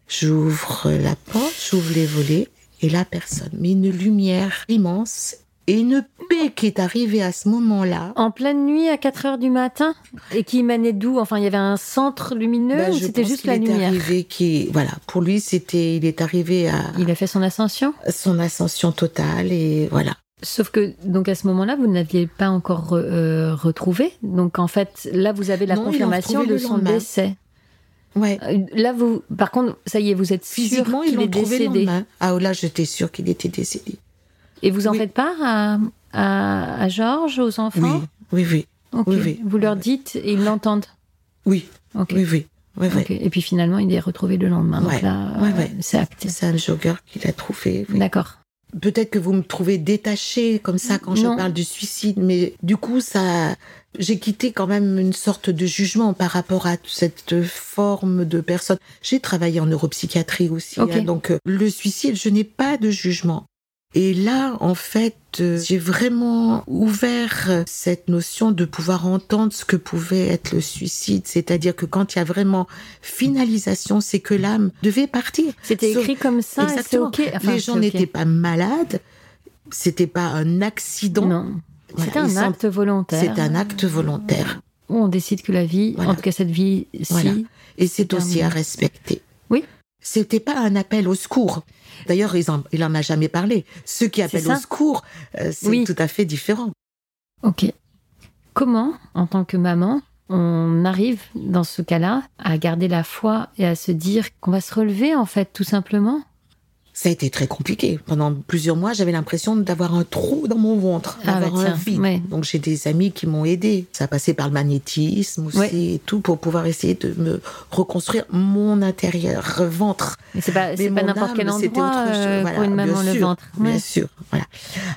B: J'ouvre la porte, j'ouvre les volets, et là, personne. Mais une lumière immense et une paix qui est arrivée à ce moment-là.
C: En pleine nuit à 4 heures du matin et qui émanait d'où? Enfin, il y avait un centre lumineux
B: Ben,
C: ou c'était juste la
B: est
C: lumière?
B: Arrivé qui, voilà, pour lui, c'était, il est arrivé à
C: Il a fait son ascension?
B: son ascension totale, et voilà.
C: Sauf que, donc à ce moment-là, vous n'aviez pas encore re- euh, retrouvé. Donc en fait, là, vous avez la
B: Non,
C: confirmation de son
B: lendemain.
C: décès.
B: Ouais.
C: Euh, Là, vous, par contre, ça y est, vous êtes sûr
B: Physiquement, ils
C: qu'il est décédé.
B: Ah, là, j'étais sûre qu'il était décédé.
C: Et vous en
B: Oui.
C: faites part à, à, à Georges, aux enfants
B: Oui, oui, oui.
C: Ok.
B: oui, oui.
C: Vous leur dites et ils l'entendent.
B: Oui,
C: Ok.
B: oui, oui. oui, oui.
C: Ok. Et puis finalement, il est retrouvé le lendemain. Donc
B: Ouais.
C: là,
B: Ouais,
C: euh,
B: ouais.
C: c'est acté.
B: C'est un jogger qui l'a trouvé. oui.
C: D'accord.
B: Peut-être que vous me trouvez détachée comme ça quand
C: Non.
B: je parle du suicide, mais du coup, ça, j'ai quitté quand même une sorte de jugement par rapport à cette forme de personne. J'ai travaillé en neuropsychiatrie aussi, hein, donc euh, le suicide, je n'ai pas de jugement. Et là, en fait, euh, j'ai vraiment ouvert cette notion de pouvoir entendre ce que pouvait être le suicide. C'est-à-dire que quand il y a vraiment finalisation, c'est que l'âme devait partir.
C: C'était écrit comme ça. et C'est
B: Exactement.
C: ok. Enfin,
B: les gens n'étaient pas malades, c'était pas un accident.
C: Non.
B: Voilà,
C: C'est un acte volontaire.
B: C'est un acte volontaire.
C: Où on décide que la vie,
B: Voilà.
C: en tout cas cette vie-ci,
B: Voilà. Et c'est aussi à respecter.
C: Oui.
B: C'était pas un appel au secours. D'ailleurs, en- il en a jamais parlé. Ceux qui appellent au secours, euh, c'est
C: Oui.
B: tout à fait différent.
C: Ok. Comment, en tant que maman, on arrive dans ce cas-là à garder la foi et à se dire qu'on va se relever, en fait, tout simplement?
B: Ça a été très compliqué. Pendant plusieurs mois, j'avais l'impression d'avoir un trou dans mon ventre,
C: Ah
B: d'avoir
C: bah
B: un vide.
C: ouais.
B: Donc j'ai des amis qui m'ont aidé. Ça passait par le magnétisme aussi
C: Ouais.
B: et tout pour pouvoir essayer de me reconstruire mon intérieur, ventre.
C: Mais c'est pas, n'importe quel endroit
B: autre chose.
C: euh,
B: Voilà,
C: pour une maman, le
B: sûr,
C: ventre.
B: Bien
C: Ouais.
B: sûr, voilà.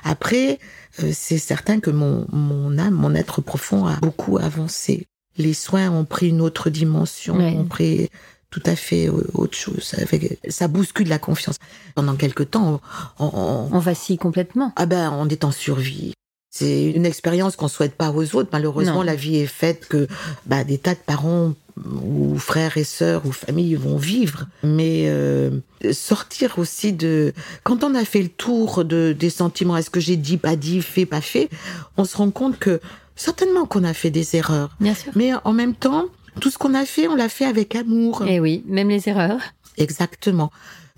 B: Après, euh, c'est certain que mon, mon âme, mon être profond a beaucoup avancé. Les soins ont pris une autre dimension,
C: Ouais.
B: ont pris tout à fait euh, autre chose. Avec, ça bouscule la confiance. Pendant quelque temps, on, on-
C: On vacille complètement.
B: ah ben, on est en survie. C'est une expérience qu'on souhaite pas aux autres. Malheureusement,
C: Non.
B: la vie est faite que bah, des tas de parents ou frères et sœurs ou familles vont vivre. Mais euh, sortir aussi de... Quand on a fait le tour de, des sentiments, est-ce que j'ai dit, pas dit, fait, pas fait, on se rend compte que certainement qu'on a fait des erreurs.
C: Bien sûr.
B: Mais en même temps, tout ce qu'on a fait, on l'a fait avec amour.
C: Et oui, même les erreurs.
B: Exactement.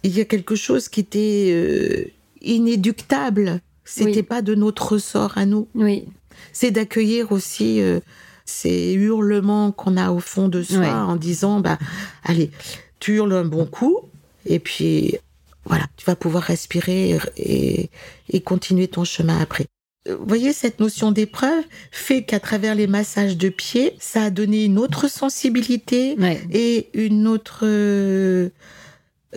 B: Il y a quelque chose qui était euh, inéductable. C'était
C: Oui.
B: pas de notre ressort à nous.
C: Oui,
B: C'est d'accueillir aussi euh, ces hurlements qu'on a au fond de soi en disant bah allez, tu hurles un bon coup et puis voilà, tu vas pouvoir respirer et, et continuer ton chemin après. Vous voyez, cette notion d'épreuve fait qu'à travers les massages de pieds, ça a donné une autre sensibilité,
C: ouais.
B: et une autre. euh,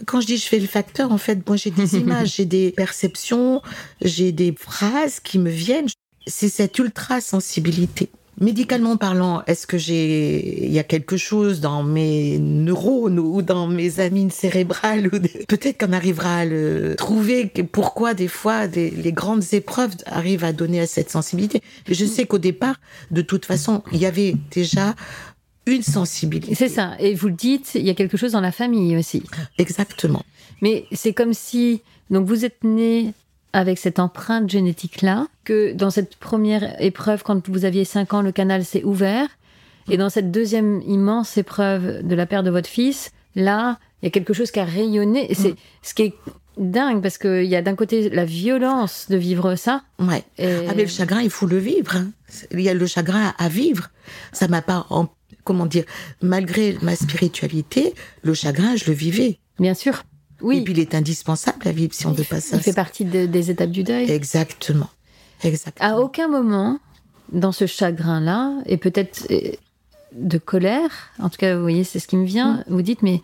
B: Quand je dis je fais le facteur, en fait, moi j'ai des [laughs] images, j'ai des perceptions, j'ai des phrases qui me viennent. C'est cette ultra sensibilité. Médicalement parlant, est-ce que j'ai, il y a quelque chose dans mes neurones ou dans mes amines cérébrales ou des- peut-être qu'on arrivera à le trouver. Pourquoi des fois des- les grandes épreuves arrivent à donner à cette sensibilité. Mais je sais qu'au départ, de toute façon, il y avait déjà une sensibilité.
C: C'est ça. Et vous le dites, il y a quelque chose dans la famille aussi.
B: Exactement.
C: Mais c'est comme si, donc vous êtes né avec cette empreinte génétique-là, que dans cette première épreuve, quand vous aviez 5 ans, le canal s'est ouvert, et dans cette deuxième immense épreuve de la perte de votre fils, là, il y a quelque chose qui a rayonné. Et c'est ce qui est dingue, parce qu'il y a d'un côté la violence de vivre ça.
B: Ouais.
C: Et...
B: Ah mais le chagrin, il faut le vivre. hein. Il y a le chagrin à vivre. Ça m'a pas, en- comment dire, malgré ma spiritualité, le chagrin, je le vivais.
C: Bien sûr. Oui,
B: Et puis il est indispensable à vivre si on veut pas ça.
C: il fait partie de- des étapes du deuil.
B: Exactement. Exactement.
C: À aucun moment, dans ce chagrin-là, et peut-être euh, de colère, en tout cas, vous voyez, c'est ce qui me vient,
B: Mm.
C: vous dites, mais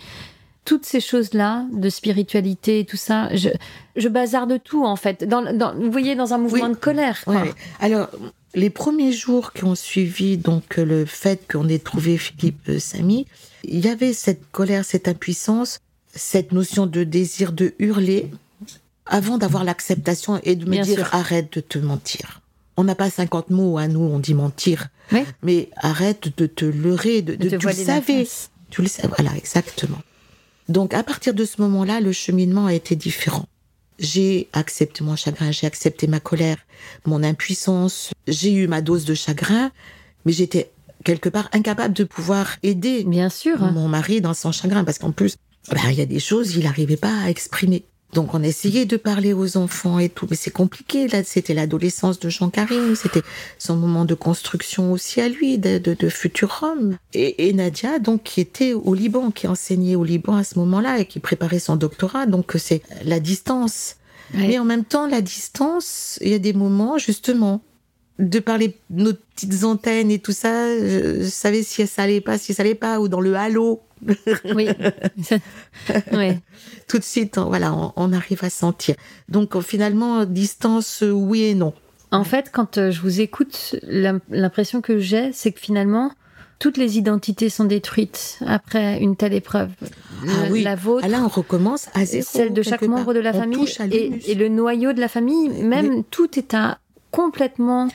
C: toutes ces choses-là, de spiritualité et tout ça, je, je bazarde tout, en fait. Dans, dans- vous voyez, dans un mouvement
B: Oui.
C: de colère. Quoi.
B: Alors, les premiers jours qui ont suivi donc le fait qu'on ait trouvé Philippe euh, Samy, il y avait cette colère, cette impuissance, cette notion de désir de hurler avant d'avoir l'acceptation et de me
C: Bien
B: dire
C: sûr.
B: arrête de te mentir. On n'a pas 50 mots à nous, on dit mentir.
C: Oui.
B: Mais arrête de te leurrer, de,
C: De
B: de-
C: te
B: tu le savais. Tu le sais, voilà, exactement. Donc, à partir de ce moment-là, le cheminement a été différent. J'ai accepté mon chagrin, j'ai accepté ma colère, mon impuissance. J'ai eu ma dose de chagrin, mais j'étais quelque part incapable de pouvoir aider
C: Bien sûr.
B: mon mari dans son chagrin, parce qu'en plus, bah, il y a des choses il n'arrivait pas à exprimer. Donc on essayait de parler aux enfants et tout, mais c'est compliqué. Là, c'était l'adolescence de Jean Karim, c'était son moment de construction aussi à lui, de, de, de futur homme. Et, et Nadia, donc, qui était au Liban, qui enseignait au Liban à ce moment-là et qui préparait son doctorat, donc c'est la distance.
C: Ouais.
B: Mais en même temps, la distance, il y a des moments, justement, de parler nos petites antennes et tout ça, je, je savais si ça allait pas, si ça allait pas, ou dans le halo. [laughs]
C: Oui. [laughs]
B: Tout de suite, on- voilà, on, on arrive à sentir. Donc finalement, distance, euh, oui et non.
C: En fait, quand euh, je vous écoute, l'im- l'impression que j'ai, c'est que finalement, toutes les identités sont détruites après une telle épreuve.
B: Ah oui.
C: La vôtre,
B: Ah là, on recommence à zéro.
C: celle de chaque membre
B: part.
C: de la
B: On
C: famille et, le noyau de la famille, même tout est à complètement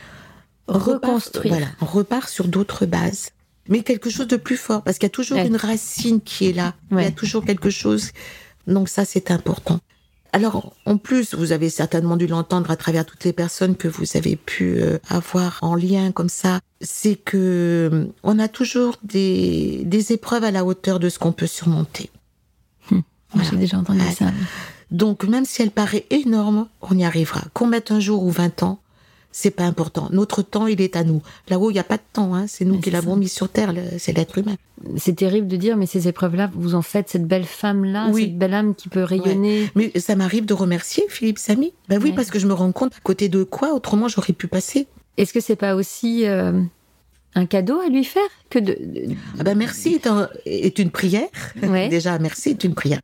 C: reconstruire.
B: Voilà, on repart sur d'autres bases. Mais quelque chose de plus fort, parce qu'il y a toujours
C: Ouais.
B: une racine qui est là. Il y a toujours quelque chose. Donc ça, c'est important. Alors, en plus, vous avez certainement dû l'entendre à travers toutes les personnes que vous avez pu euh, avoir en lien comme ça, c'est que euh, on a toujours des, des épreuves à la hauteur de ce qu'on peut surmonter. Voilà.
C: J'ai déjà entendu ça.
B: Donc, même si elle paraît énorme, on y arrivera. Qu'on mette un jour ou 20 ans, c'est pas important. Notre temps, il est à nous. Là-haut, il n'y a pas de temps. Hein. C'est nous
C: Mais
B: qui l'avons mis sur Terre. C'est l'être humain.
C: C'est terrible de dire, mais ces épreuves-là, vous en faites cette belle femme-là,
B: Oui.
C: cette belle âme qui peut rayonner.
B: Mais ça m'arrive de remercier Philippe Samy. Ben oui,
C: Ouais.
B: parce que je me rends compte à côté de quoi, autrement, j'aurais pu passer.
C: Est-ce que c'est pas aussi euh, un cadeau à lui faire que de, de-
B: Ah ben merci est, un- est une prière.
C: Ouais. [laughs]
B: Déjà, merci est une prière.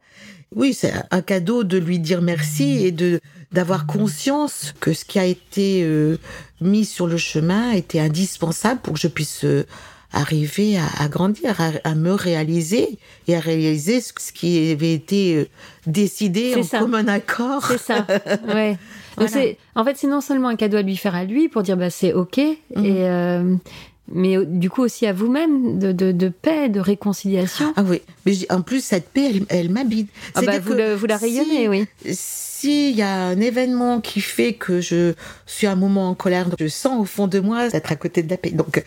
B: Oui, c'est un cadeau de lui dire merci et de d'avoir conscience que ce qui a été euh, mis sur le chemin était indispensable pour que je puisse euh, arriver à, à grandir, à, à me réaliser et à réaliser ce, ce qui avait été euh, décidé en
C: ça.
B: commun accord.
C: C'est ça. [laughs] ouais. Donc
B: Voilà.
C: en fait, c'est non seulement un cadeau à lui faire à lui pour dire bah c'est ok,
B: Mhm.
C: et euh, mais euh, du coup aussi à vous-même de, de, de paix, de réconciliation.
B: Ah oui, mais en plus cette paix, elle, elle m'habite.
C: Ah bah, vous, vous la
B: si-
C: rayonnez, oui.
B: S'il y a un événement qui fait que je suis un moment en colère, je sens au fond de moi d'être à côté de la paix. Donc,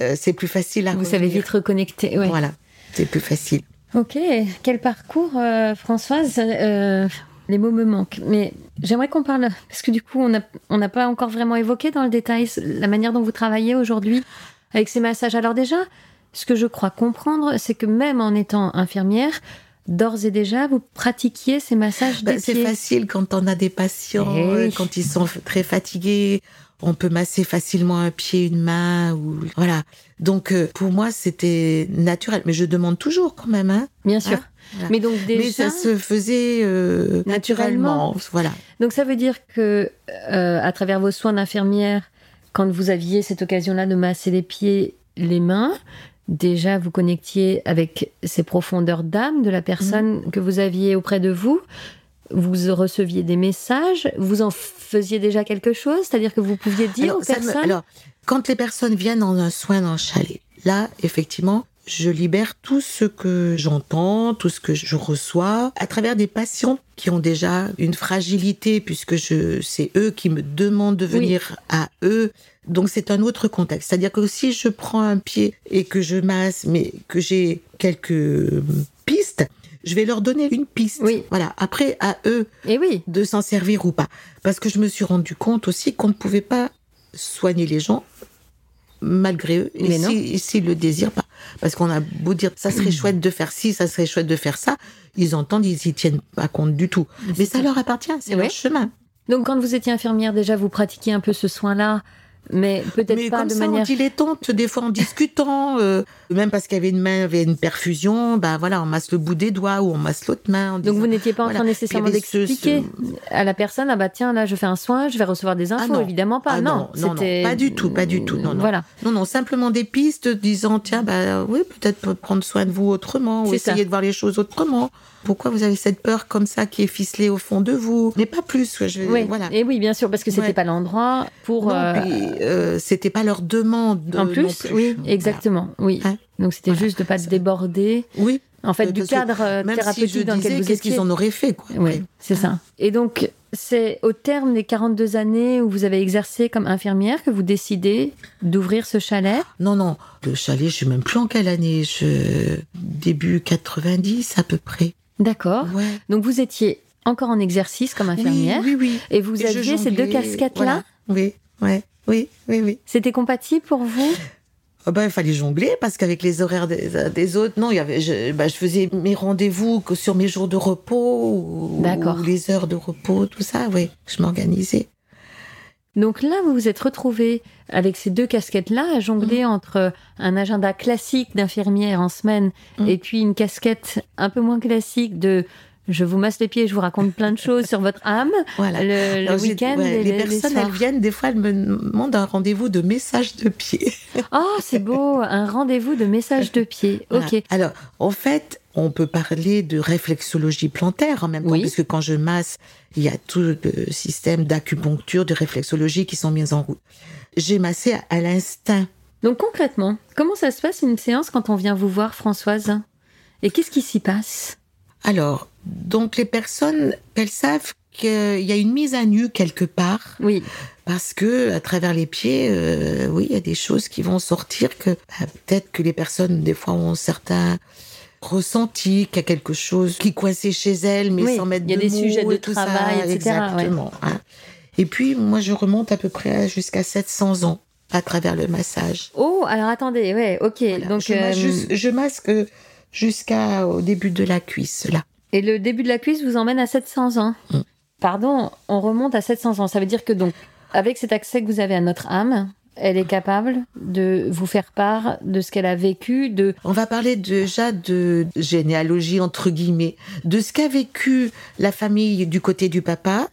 B: euh, c'est plus facile à
C: Vous savez
B: revenir.
C: vite reconnecter. Ouais.
B: Voilà, c'est plus facile.
C: Ok, quel parcours, euh, Françoise Euh, Les mots me manquent, mais j'aimerais qu'on parle parce que du coup, on n'a on n'a pas encore vraiment évoqué dans le détail la manière dont vous travaillez aujourd'hui avec ces massages. Alors déjà, ce que je crois comprendre, c'est que même en étant infirmière, d'ores et déjà, vous pratiquiez ces massages des
B: c'est facile quand on a des patients,
C: Eh
B: quand ils sont très fatigués. On peut masser facilement un pied, une main, ou voilà. Donc euh, pour moi c'était naturel, mais je demande toujours quand même, hein.
C: Bien sûr.
B: Voilà.
C: Mais donc déjà,
B: Mais ça se faisait euh,
C: Naturellement.
B: naturellement, voilà.
C: Donc ça veut dire que euh, à travers vos soins d'infirmière, quand vous aviez cette occasion-là de masser les pieds, les mains, déjà vous connectiez avec ces profondeurs d'âme de la personne que vous aviez auprès de vous. Vous receviez des messages, vous en faisiez déjà quelque chose, c'est-à-dire que vous pouviez dire
B: Alors,
C: aux
B: me-
C: personnes?
B: alors, quand les personnes viennent en un soin dans le chalet, là, effectivement, je libère tout ce que j'entends, tout ce que je reçois, à travers des patients qui ont déjà une fragilité, puisque je, c'est eux qui me demandent de venir à eux. Donc c'est un autre contexte. C'est-à-dire que si je prends un pied et que je masse, mais que j'ai quelques euh, pistes, je vais leur donner une piste.
C: Oui.
B: Voilà. Après, à eux
C: Et oui,
B: de s'en servir ou pas. Parce que je me suis rendu compte aussi qu'on ne pouvait pas soigner les gens malgré eux,
C: Mais non.
B: si- s'ils le désirent pas. Parce qu'on a beau dire, ça serait [clears throat] chouette de faire ci, ça serait chouette de faire ça, ils entendent, ils y tiennent pas compte du tout. Mais ça leur appartient, c'est
C: Ouais.
B: leur chemin.
C: donc quand vous étiez infirmière, déjà vous pratiquiez un peu ce soin-là, mais peut-être pas
B: comme
C: de
B: ça,
C: manière.
B: en dilettante, des fois en discutant, euh, même parce qu'il y avait une main, avait une perfusion, bah voilà, on masse le bout des doigts ou on masse l'autre main.
C: Donc
B: disant-
C: vous n'étiez pas en
B: Voilà.
C: train nécessairement
B: il y ce-
C: d'expliquer à la personne ah bah tiens là je fais un soin je vais recevoir des infos
B: non.
C: évidemment pas
B: Ah
C: non
B: non, non, pas du tout, pas du tout, non, non.
C: voilà
B: Non, non, simplement des pistes disant, tiens, bah oui, peut-être prendre soin de vous autrement, ou
C: ça.
B: essayer de voir les choses autrement. Pourquoi vous avez cette peur comme ça qui est ficelée au fond de vous? Mais pas plus, je,
C: oui
B: voilà.
C: et oui bien sûr parce que c'était
B: Ouais.
C: pas l'endroit pour
B: Non,
C: euh,
B: puis, euh, c'était pas leur demande.
C: en
B: non
C: plus,
B: plus.
C: oui
B: Voilà.
C: exactement oui
B: Hein
C: donc c'était
B: Voilà.
C: juste de pas déborder
B: Oui,
C: en fait
B: Euh,
C: du cadre euh,
B: même si
C: thérapeutique
B: je
C: dans lequel vous
B: qu'est-ce qu'ils en auraient fait, quoi.
C: oui c'est ça et donc c'est au terme des 42 années où vous avez exercé comme infirmière que vous décidez d'ouvrir ce chalet?
B: Non, non, le chalet, je suis même plus en quelle année je... Début 90 à peu près.
C: d'accord
B: Ouais.
C: donc vous étiez encore en exercice comme infirmière
B: Oui, oui, oui.
C: et vous
B: Et
C: aviez ces deux
B: jonglais,
C: casquettes là
B: voilà. Oui, ouais, oui, oui, oui.
C: C'était compatible pour vous?
B: Ah ben, il fallait jongler parce qu'avec les horaires des, des autres, non, il y avait, je, je faisais mes rendez-vous que sur mes jours de repos ou les heures de repos, tout ça, oui, je m'organisais.
C: Donc là, vous vous êtes retrouvé avec ces deux casquettes-là à jongler
B: Mm.
C: entre un agenda classique d'infirmière en semaine
B: Mm.
C: et puis une casquette un peu moins classique de je vous masse les pieds, et je vous raconte plein de choses sur votre âme
B: Voilà.
C: le, le week-end
B: ouais, les
C: les,
B: personnes, elles viennent, des fois, elles me demandent un rendez-vous de message de pied. [laughs]
C: Oh, c'est beau, un rendez-vous de message de pied. [laughs]
B: Voilà.
C: Ok.
B: Alors, en fait, on peut parler de réflexologie plantaire en même temps,
C: Oui.
B: puisque quand je masse, il y a tout le système d'acupuncture, de réflexologie qui sont mis en route. J'ai massé à, à l'instinct.
C: Donc concrètement, comment ça se passe une séance quand on vient vous voir, Françoise? Et qu'est-ce qui s'y passe?
B: Alors, Donc les personnes, elles savent qu'il y a une mise à nu quelque part.
C: Oui.
B: Parce que à travers les pieds, euh, oui, il y a des choses qui vont sortir que bah, peut-être que les personnes des fois ont certains ressentis qu'il y a quelque chose qui coincait chez elles, mais
C: Oui,
B: sans mettre
C: il y a
B: de
C: des
B: mots
C: sujets de travail,
B: ça.
C: etc.,
B: Exactement. hein. Et puis moi, je remonte à peu près jusqu'à 700 ans à travers le massage.
C: Oh, alors attendez, ouais, ok.
B: Voilà.
C: Donc,
B: je,
C: euh,
B: je masque jusqu'au début de la cuisse là.
C: Et le début de la cuisse vous emmène à 700 ans.
B: Mm.
C: Pardon, on remonte à 700 ans. Ça veut dire que donc, avec cet accès que vous avez à notre âme, elle est capable de vous faire part de ce qu'elle a vécu, de
B: On va parler déjà de généalogie entre guillemets, de ce qu'a vécu la famille du côté du papa,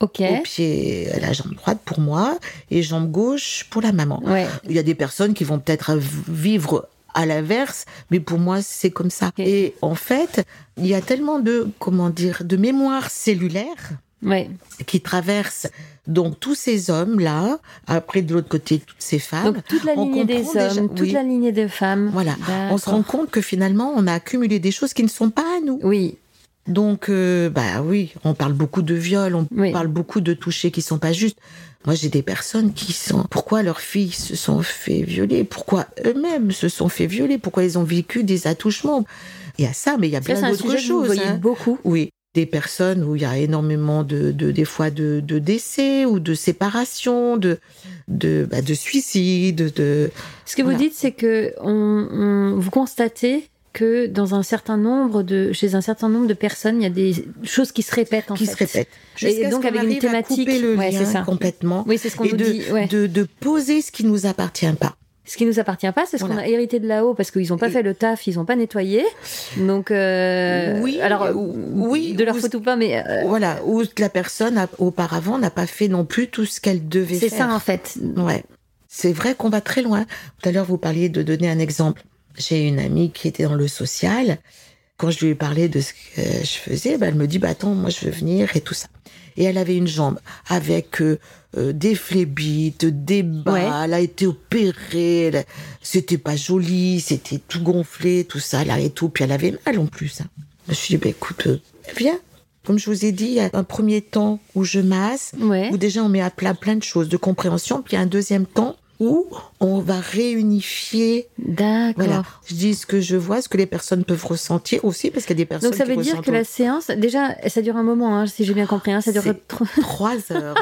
C: ok,
B: au pied, la jambe droite pour moi et jambe gauche pour la maman.
C: ouais,
B: Il y a des personnes qui vont peut-être vivre à l'inverse, mais pour moi c'est comme ça. Et en fait, il y a tellement de comment dire de mémoire cellulaire
C: ouais.
B: qui traverse donc tous ces hommes là, après de l'autre côté toutes ces femmes.
C: Donc toute la lignée des
B: déjà-
C: hommes, toute
B: oui.
C: la lignée des femmes.
B: Voilà, on se rend compte que finalement on a accumulé des choses qui ne sont pas à nous.
C: Oui,
B: Donc, euh, bah oui, on parle beaucoup de viol, on
C: Oui.
B: parle beaucoup de touchés qui sont pas justes. Moi, j'ai des personnes qui sont. Pourquoi leurs filles se sont fait violer? Pourquoi eux-mêmes se sont fait violer? Pourquoi ils ont vécu des attouchements? Il y a ça, mais il y a
C: ça c'est
B: plein
C: un
B: d'autres
C: sujet que vous
B: choses.
C: voyez
B: hein.
C: beaucoup.
B: Oui, des personnes où il y a énormément de, de des fois de, de décès ou de séparation, de de bah, de suicide, de
C: Ce que vous dites, c'est que on, on- vous constatez que dans un certain nombre de, chez un certain nombre de personnes, il y a des choses qui se répètent en
B: qui
C: fait.
B: se répètent.
C: Et donc avec une
B: à
C: thématique,
B: couper le
C: ouais,
B: lien
C: c'est ça.
B: complètement.
C: Oui, c'est ce qu'on nous
B: de,
C: dit. ouais.
B: de, de poser ce qui nous appartient pas.
C: Ce qui nous appartient pas, c'est ce qu'on a hérité de là-haut parce qu'ils n'ont pas
B: Et-
C: fait le taf, ils n'ont pas nettoyé. Donc, euh,
B: Oui,
C: alors,
B: euh, oui,
C: de leur
B: ou-
C: faute ou pas, mais euh,
B: Voilà, où la personne a- auparavant n'a pas fait non plus tout ce qu'elle devait
C: c'est
B: faire.
C: ça en fait.
B: Ouais. C'est vrai qu'on va très loin. Tout à l'heure, vous parliez de donner un exemple. J'ai une amie qui était dans le social. Quand je lui ai parlé de ce que je faisais, bah, elle me dit, bah, attends, moi, je veux venir et tout ça. Et elle avait une jambe avec euh, euh, des phlébites, des bas,
C: Ouais.
B: elle a été opérée, elle- c'était pas joli, c'était tout gonflé, tout ça, là et tout, puis elle avait mal en plus. hein. Je me suis dit, bah, écoute, euh, viens. Comme je vous ai dit, il y a un premier temps où je masse,
C: Ouais.
B: où déjà on met à plat plein de choses de compréhension, puis il y a un deuxième temps où on va réunifier.
C: D'accord.
B: Voilà, je dis ce que je vois, ce que les personnes peuvent ressentir aussi, parce qu'il y a des personnes
C: Donc ça
B: qui
C: veut dire
B: ressentent
C: que la séance, déjà, ça dure un moment, hein, si j'ai bien compris, hein, ça dure trop. [laughs]
B: trois heures.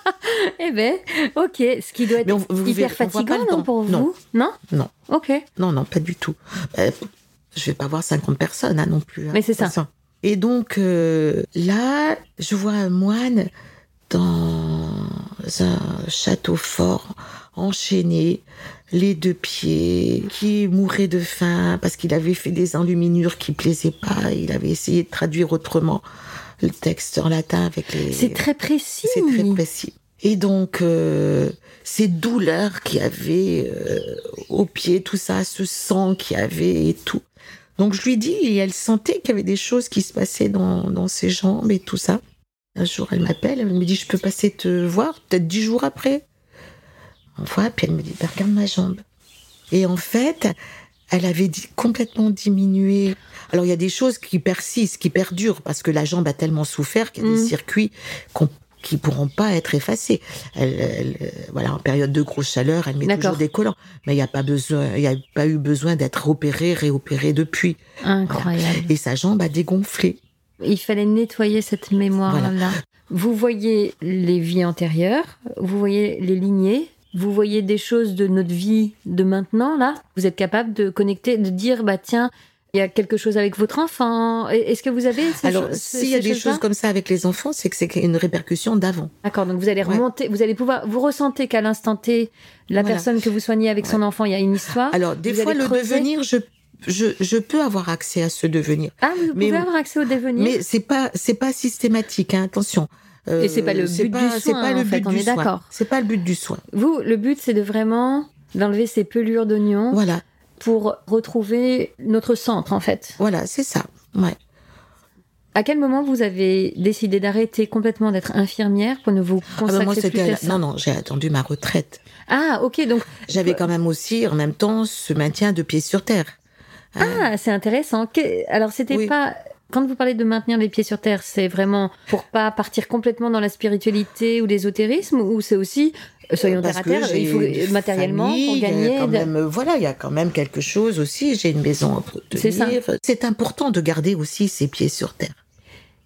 B: [laughs]
C: eh ben, ok, ce qui doit être
B: on- vous
C: hyper
B: verrez,
C: fatigant, non, pour
B: Non.
C: vous? Non?
B: Non.
C: Ok.
B: non, non, pas du tout. Euh, je vais pas voir 50 personnes hein, non plus. hein,
C: Mais c'est ça.
B: Et donc euh, là, je vois un moine dans un château fort, enchaîné, les deux pieds, qui mourait de faim parce qu'il avait fait des enluminures qui plaisaient pas. Il avait essayé de traduire autrement le texte en latin avec les.
C: C'est très précis.
B: C'est très précis. Et donc, euh, ces douleurs qu'il y avait euh, au pied, tout ça, ce sang qu'il y avait et tout. Donc, je lui dis, et elle sentait qu'il y avait des choses qui se passaient dans, dans ses jambes et tout ça. Un jour, elle m'appelle, elle me dit, je peux passer te voir, peut-être dix jours après. On voit, puis elle me dit, bah, regarde ma jambe. Et en fait, elle avait complètement diminué. Alors, il y a des choses qui persistent, qui perdurent, parce que la jambe a tellement souffert qu'il y a des
C: Mhm.
B: circuits qu'on qui pourront pas être effacés. Elle, elle, voilà, en période de grosse chaleur, elle met toujours des collants. Mais il n'y a pas besoin, il a pas eu besoin d'être opéré, réopéré depuis.
C: Incroyable.
B: Et sa jambe a dégonflé.
C: Il fallait nettoyer cette mémoire-là. Vous voyez les vies antérieures, vous voyez les lignées, vous voyez des choses de notre vie de maintenant, là. Vous êtes capable de connecter, de dire, bah tiens, il y a quelque chose avec votre enfant. Est-ce que vous avez ces
B: Alors, s'il y a des choses comme ça avec les enfants, c'est que c'est une répercussion d'avant.
C: D'accord, donc vous allez
B: Ouais.
C: remonter, vous allez pouvoir, vous ressentez qu'à l'instant T, la
B: Voilà.
C: personne que vous soignez avec son enfant, il y a une histoire.
B: Alors, des
C: Vous
B: fois, le
C: creuser
B: devenir, je, je, je peux avoir accès à ce devenir.
C: Ah, vous
B: mais-
C: pouvez avoir accès au devenir.
B: Mais c'est pas, c'est pas systématique, hein, attention. Euh,
C: Et c'est pas le
B: c'est
C: but du
B: c'est
C: soin,
B: pas le
C: fait,
B: but
C: on
B: du
C: est
B: soin.
C: d'accord.
B: C'est pas le but du soin.
C: Vous, le but, c'est de vraiment d'enlever ces pelures d'oignon
B: Voilà,
C: pour retrouver notre centre, en fait.
B: voilà, c'est ça. Ouais.
C: À quel moment vous avez décidé d'arrêter complètement d'être infirmière pour ne vous
B: Ah
C: consacrer
B: ben moi,
C: plus
B: à
C: qu'à
B: la-
C: ça
B: non, non, j'ai attendu ma retraite.
C: Ah, ok, donc
B: J'avais quand même aussi, en même temps, ce maintien de pied sur terre.
C: Ah, c'est intéressant. Que- Alors c'était
B: Oui.
C: pas Quand vous parlez de maintenir les pieds sur terre, c'est vraiment pour pas partir complètement dans la spiritualité ou l'ésotérisme, ou c'est aussi euh, soyons terre à terre, il faut matériellement
B: famille,
C: pour gagner.
B: quand même, euh, voilà, il y a quand même quelque chose aussi. J'ai une maison à entretenir.
C: C'est ça.
B: C'est important de garder aussi ses pieds sur terre.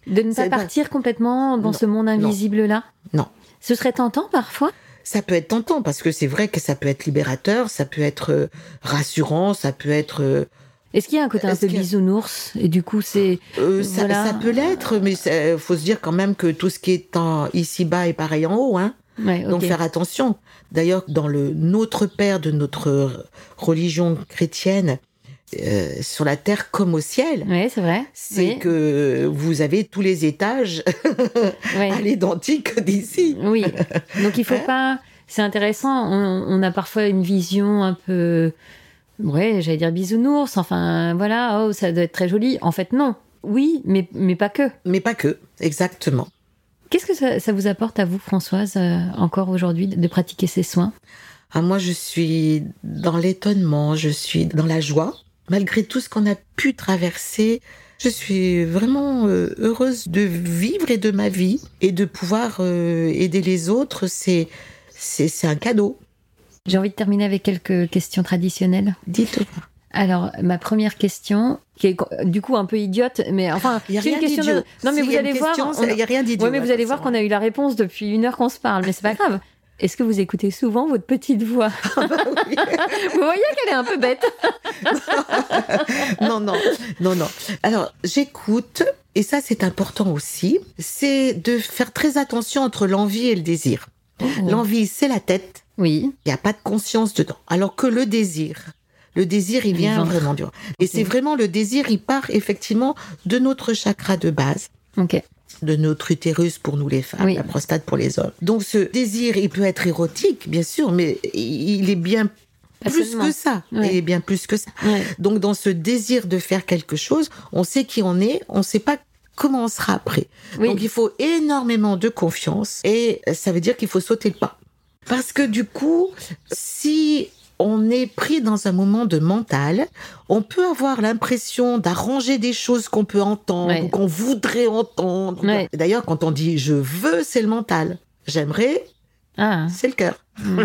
C: De ne pas partir complètement dans
B: Non,
C: ce monde invisible-là?
B: Non.
C: Ce serait tentant parfois?
B: Ça peut être tentant parce que c'est vrai que ça peut être libérateur, ça peut être euh, rassurant, ça peut être.
C: Est-ce qu'il y a un côté un peu
B: que-
C: bisounours Et du coup, c'est.
B: euh, ça,
C: Voilà.
B: ça peut l'être, mais il faut se dire quand même que tout ce qui est en ici bas est pareil en haut, hein.
C: Ouais.
B: Donc faire attention. D'ailleurs, dans le Notre Père de notre religion chrétienne, euh, sur la terre comme au ciel,
C: Ouais, c'est vrai.
B: c'est
C: Oui.
B: que vous avez tous les étages [laughs] à l'identique d'ici.
C: Oui. [laughs] Donc il faut
B: Hein
C: pas. C'est intéressant. On, on a parfois une vision un peu. Ouais, j'allais dire bisounours. Enfin, voilà. Oh, ça doit être très joli. En fait, non. Oui, mais, mais pas que.
B: Mais pas que, exactement.
C: Qu'est-ce que ça, ça vous apporte à vous, Françoise, euh, encore aujourd'hui, de, pratiquer ces soins?
B: Ah, moi, je suis dans l'étonnement, je suis dans la joie. Malgré tout ce qu'on a pu traverser, je suis vraiment euh, heureuse de vivre et de ma vie et de pouvoir euh, aider les autres. C'est, c'est un cadeau.
C: J'ai envie de terminer avec quelques questions traditionnelles.
B: Dites-moi.
C: Alors, ma première question, qui est du coup un peu idiote, mais enfin,
B: Il y a rien
C: une question de... Non, mais vous allez voir... on-
B: Il n'y a rien d'idiot.
C: Ouais, mais vous allez voir qu'on a eu la réponse depuis une heure qu'on se parle, mais c'est pas [laughs] grave. Est-ce que vous écoutez souvent votre petite voix? [laughs]
B: Ah bah oui. [laughs]
C: Vous voyez qu'elle est un peu bête.
B: non, non, non, non. Alors, j'écoute, et ça c'est important aussi, c'est de faire très attention entre l'envie et le désir. L'envie, c'est la tête,
C: Oui,
B: il n'y a pas de conscience dedans. Alors que le désir, le désir, il vient vraiment du Et c'est vraiment le désir, il part effectivement de notre chakra de base,
C: ok.
B: de notre utérus pour nous les femmes,
C: Oui.
B: la prostate pour les hommes. Donc ce désir, il peut être érotique, bien sûr, mais il est bien
C: Pas
B: plus
C: seulement.
B: que ça.
C: Ouais.
B: Il est bien plus que ça.
C: Ouais.
B: Donc dans ce désir de faire quelque chose, on sait qui on est, on ne sait pas comment on sera après.
C: Oui.
B: Donc il faut énormément de confiance et ça veut dire qu'il faut sauter le pas. Parce que du coup, si on est pris dans un moment de mental, on peut avoir l'impression d'arranger des choses qu'on peut entendre
C: Ouais.
B: ou qu'on voudrait entendre.
C: Ouais.
B: D'ailleurs, quand on dit je veux, c'est le mental. J'aimerais,
C: Ah,
B: c'est le cœur.
C: hmm,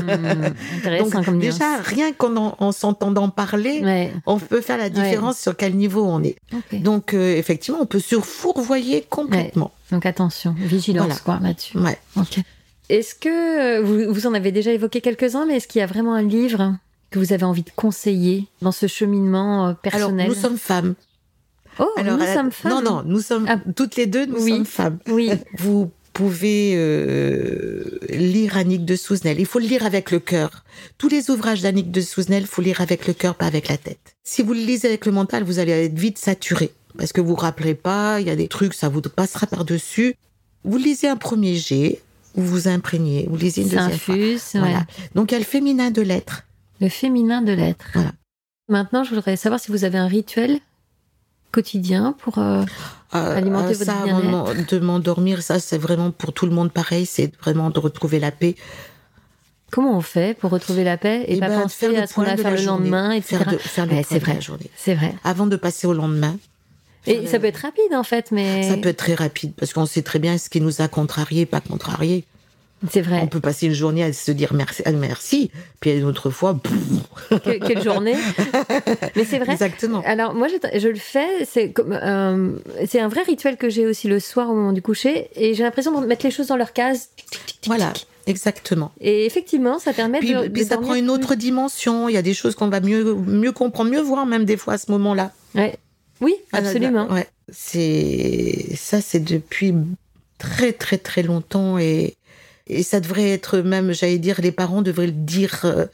B: Donc
C: comme nuance.
B: déjà, rien qu'en en, en s'entendant parler,
C: Ouais,
B: on peut faire la différence sur quel niveau on est. Donc euh, effectivement, on peut se fourvoyer complètement.
C: Donc attention, vigilance
B: Voilà.
C: quoi là-dessus.
B: Ouais.
C: Ok. Est-ce que euh, vous, vous en avez déjà évoqué quelques-uns, mais est-ce qu'il y a vraiment un livre que vous avez envie de conseiller dans ce cheminement euh,
B: Alors
C: personnel
B: nous sommes femmes.
C: Oh,
B: Alors
C: nous
B: la-
C: sommes femmes.
B: Non non, nous sommes
C: Ah.
B: toutes les deux, nous
C: Oui.
B: sommes femmes.
C: Oui. [laughs]
B: Vous pouvez euh, lire Annick de Souzenel. Il faut le lire avec le cœur. Tous les ouvrages d'Annick de Souzenel, faut lire avec le cœur, pas avec la tête. Si vous le lisez avec le mental, vous allez être vite saturé. Parce que vous vous rappelez pas, il y a des trucs, ça vous passera par-dessus. Vous lisez un premier jet, vous vous imprégnez, vous lisez une deuxième fois.
C: infuse. ouais.
B: Voilà. Donc il y a le féminin de l'être.
C: Le féminin de l'être.
B: Voilà.
C: Maintenant, je voudrais savoir si vous avez un rituel quotidien pour. euh,
B: Euh,
C: Alimenter
B: euh,
C: votre
B: ça, de m'en- de m'endormir, ça c'est vraiment pour tout le monde pareil, c'est vraiment de retrouver la paix.
C: Comment on fait pour retrouver la paix et,
B: Eh
C: pas
B: ben,
C: penser à ce qu'on faire le
B: journée.
C: lendemain, etc.
B: Faire, de- faire le
C: Ouais,
B: point
C: c'est
B: de
C: vrai.
B: la journée.
C: C'est vrai.
B: Avant de passer au lendemain.
C: Et ça peut être rapide en fait, mais
B: Ça peut être très rapide parce qu'on sait très bien ce qui nous a contrarié, pas contrarié.
C: c'est vrai.
B: On peut passer une journée à se dire merci, merci, puis une autre fois, pff,
C: Que- quelle journée [laughs] Mais c'est vrai.
B: exactement.
C: Alors moi je, je le fais, c'est euh, c'est un vrai rituel que j'ai aussi le soir au moment du coucher et j'ai l'impression de mettre les choses dans leur case.
B: Voilà, exactement.
C: Et effectivement, ça permet
B: Puis,
C: de,
B: puis
C: de
B: ça prend une
C: plus.
B: autre dimension. Il y a des choses qu'on va mieux, mieux comprendre, mieux voir même des fois à ce moment-là.
C: Ouais. Oui, absolument.
B: Ouais. C'est ça, c'est depuis très très très longtemps et et ça devrait être même, j'allais dire, les parents devraient le dire euh,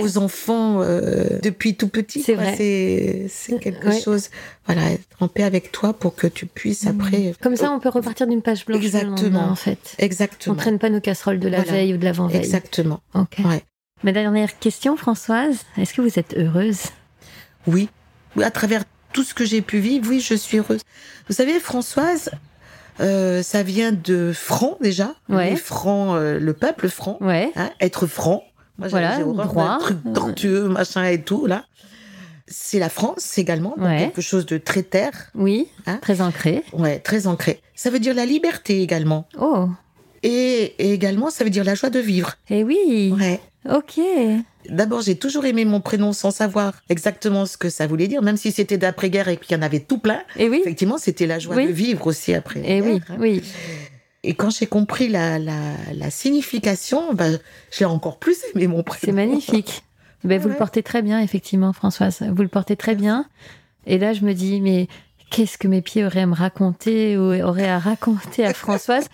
B: aux enfants euh, depuis tout petit.
C: C'est vrai.
B: C'est quelque
C: Ouais.
B: chose. Voilà, être en paix avec toi pour que tu puisses après.
C: Comme ça, on peut repartir d'une page blanche.
B: Exactement.
C: en fait. On
B: Exactement.
C: traîne pas nos casseroles de la
B: Voilà.
C: veille ou de l'avant-veille.
B: Exactement.
C: Ok.
B: Ouais.
C: Ma dernière question, Françoise, est-ce que vous êtes heureuse?
B: Oui. Oui, à travers tout ce que j'ai pu vivre, oui, je suis heureuse. Vous savez, Françoise, euh, ça vient de franc déjà.
C: Ouais.
B: Les francs, euh, le peuple franc.
C: Ouais.
B: hein, être franc. Moi,
C: Voilà, droit.
B: truc tortueux, machin et tout, là. c'est la France également, donc
C: Ouais.
B: quelque chose de très terre,
C: Oui,
B: Hein
C: très ancré.
B: ouais, très ancré. Ça veut dire la liberté également.
C: Oh,
B: Et, et également, ça veut dire la joie de vivre.
C: eh oui,
B: Ouais.
C: ok.
B: D'abord, j'ai toujours aimé mon prénom sans savoir exactement ce que ça voulait dire, même si c'était d'après-guerre et qu'il y en avait tout plein.
C: Et oui,
B: Effectivement, c'était la joie
C: Oui.
B: de vivre aussi après.
C: et oui, oui.
B: Et quand j'ai compris la, la, la signification, ben, j'ai encore plus aimé mon prénom.
C: C'est magnifique. [laughs] Ben, vous le portez très bien, effectivement, Françoise. Vous le portez très bien. Et là, je me dis, mais qu'est-ce que mes pieds auraient à me raconter ou auraient à raconter à [laughs] Françoise?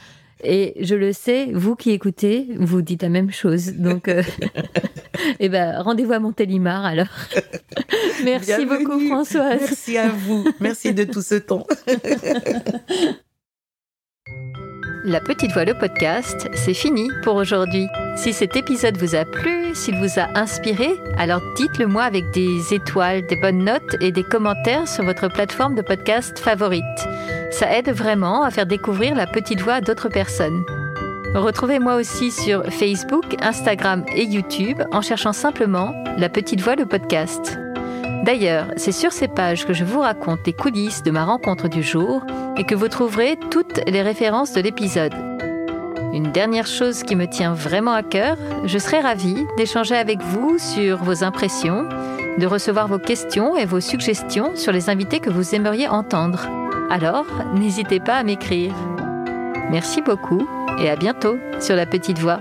C: Et je le sais, vous qui écoutez, vous dites la même chose. Donc, euh, [laughs] eh ben, rendez-vous à Montélimar alors. Merci
B: Bienvenue.
C: beaucoup, Françoise.
B: Merci à vous. Merci de tout ce temps. [laughs]
C: La Petite Voix, le podcast, c'est fini pour aujourd'hui. Si cet épisode vous a plu, s'il vous a inspiré, alors dites-le moi avec des étoiles, des bonnes notes et des commentaires sur votre plateforme de podcast favorite. Ça aide vraiment à faire découvrir la petite voix à d'autres personnes. Retrouvez-moi aussi sur Facebook, Instagram et YouTube en cherchant simplement La Petite Voix, le podcast. D'ailleurs, c'est sur ces pages que je vous raconte les coulisses de ma rencontre du jour et que vous trouverez toutes les références de l'épisode. Une dernière chose qui me tient vraiment à cœur, je serais ravie d'échanger avec vous sur vos impressions, de recevoir vos questions et vos suggestions sur les invités que vous aimeriez entendre. Alors, n'hésitez pas à m'écrire. Merci beaucoup et à bientôt sur la petite voix.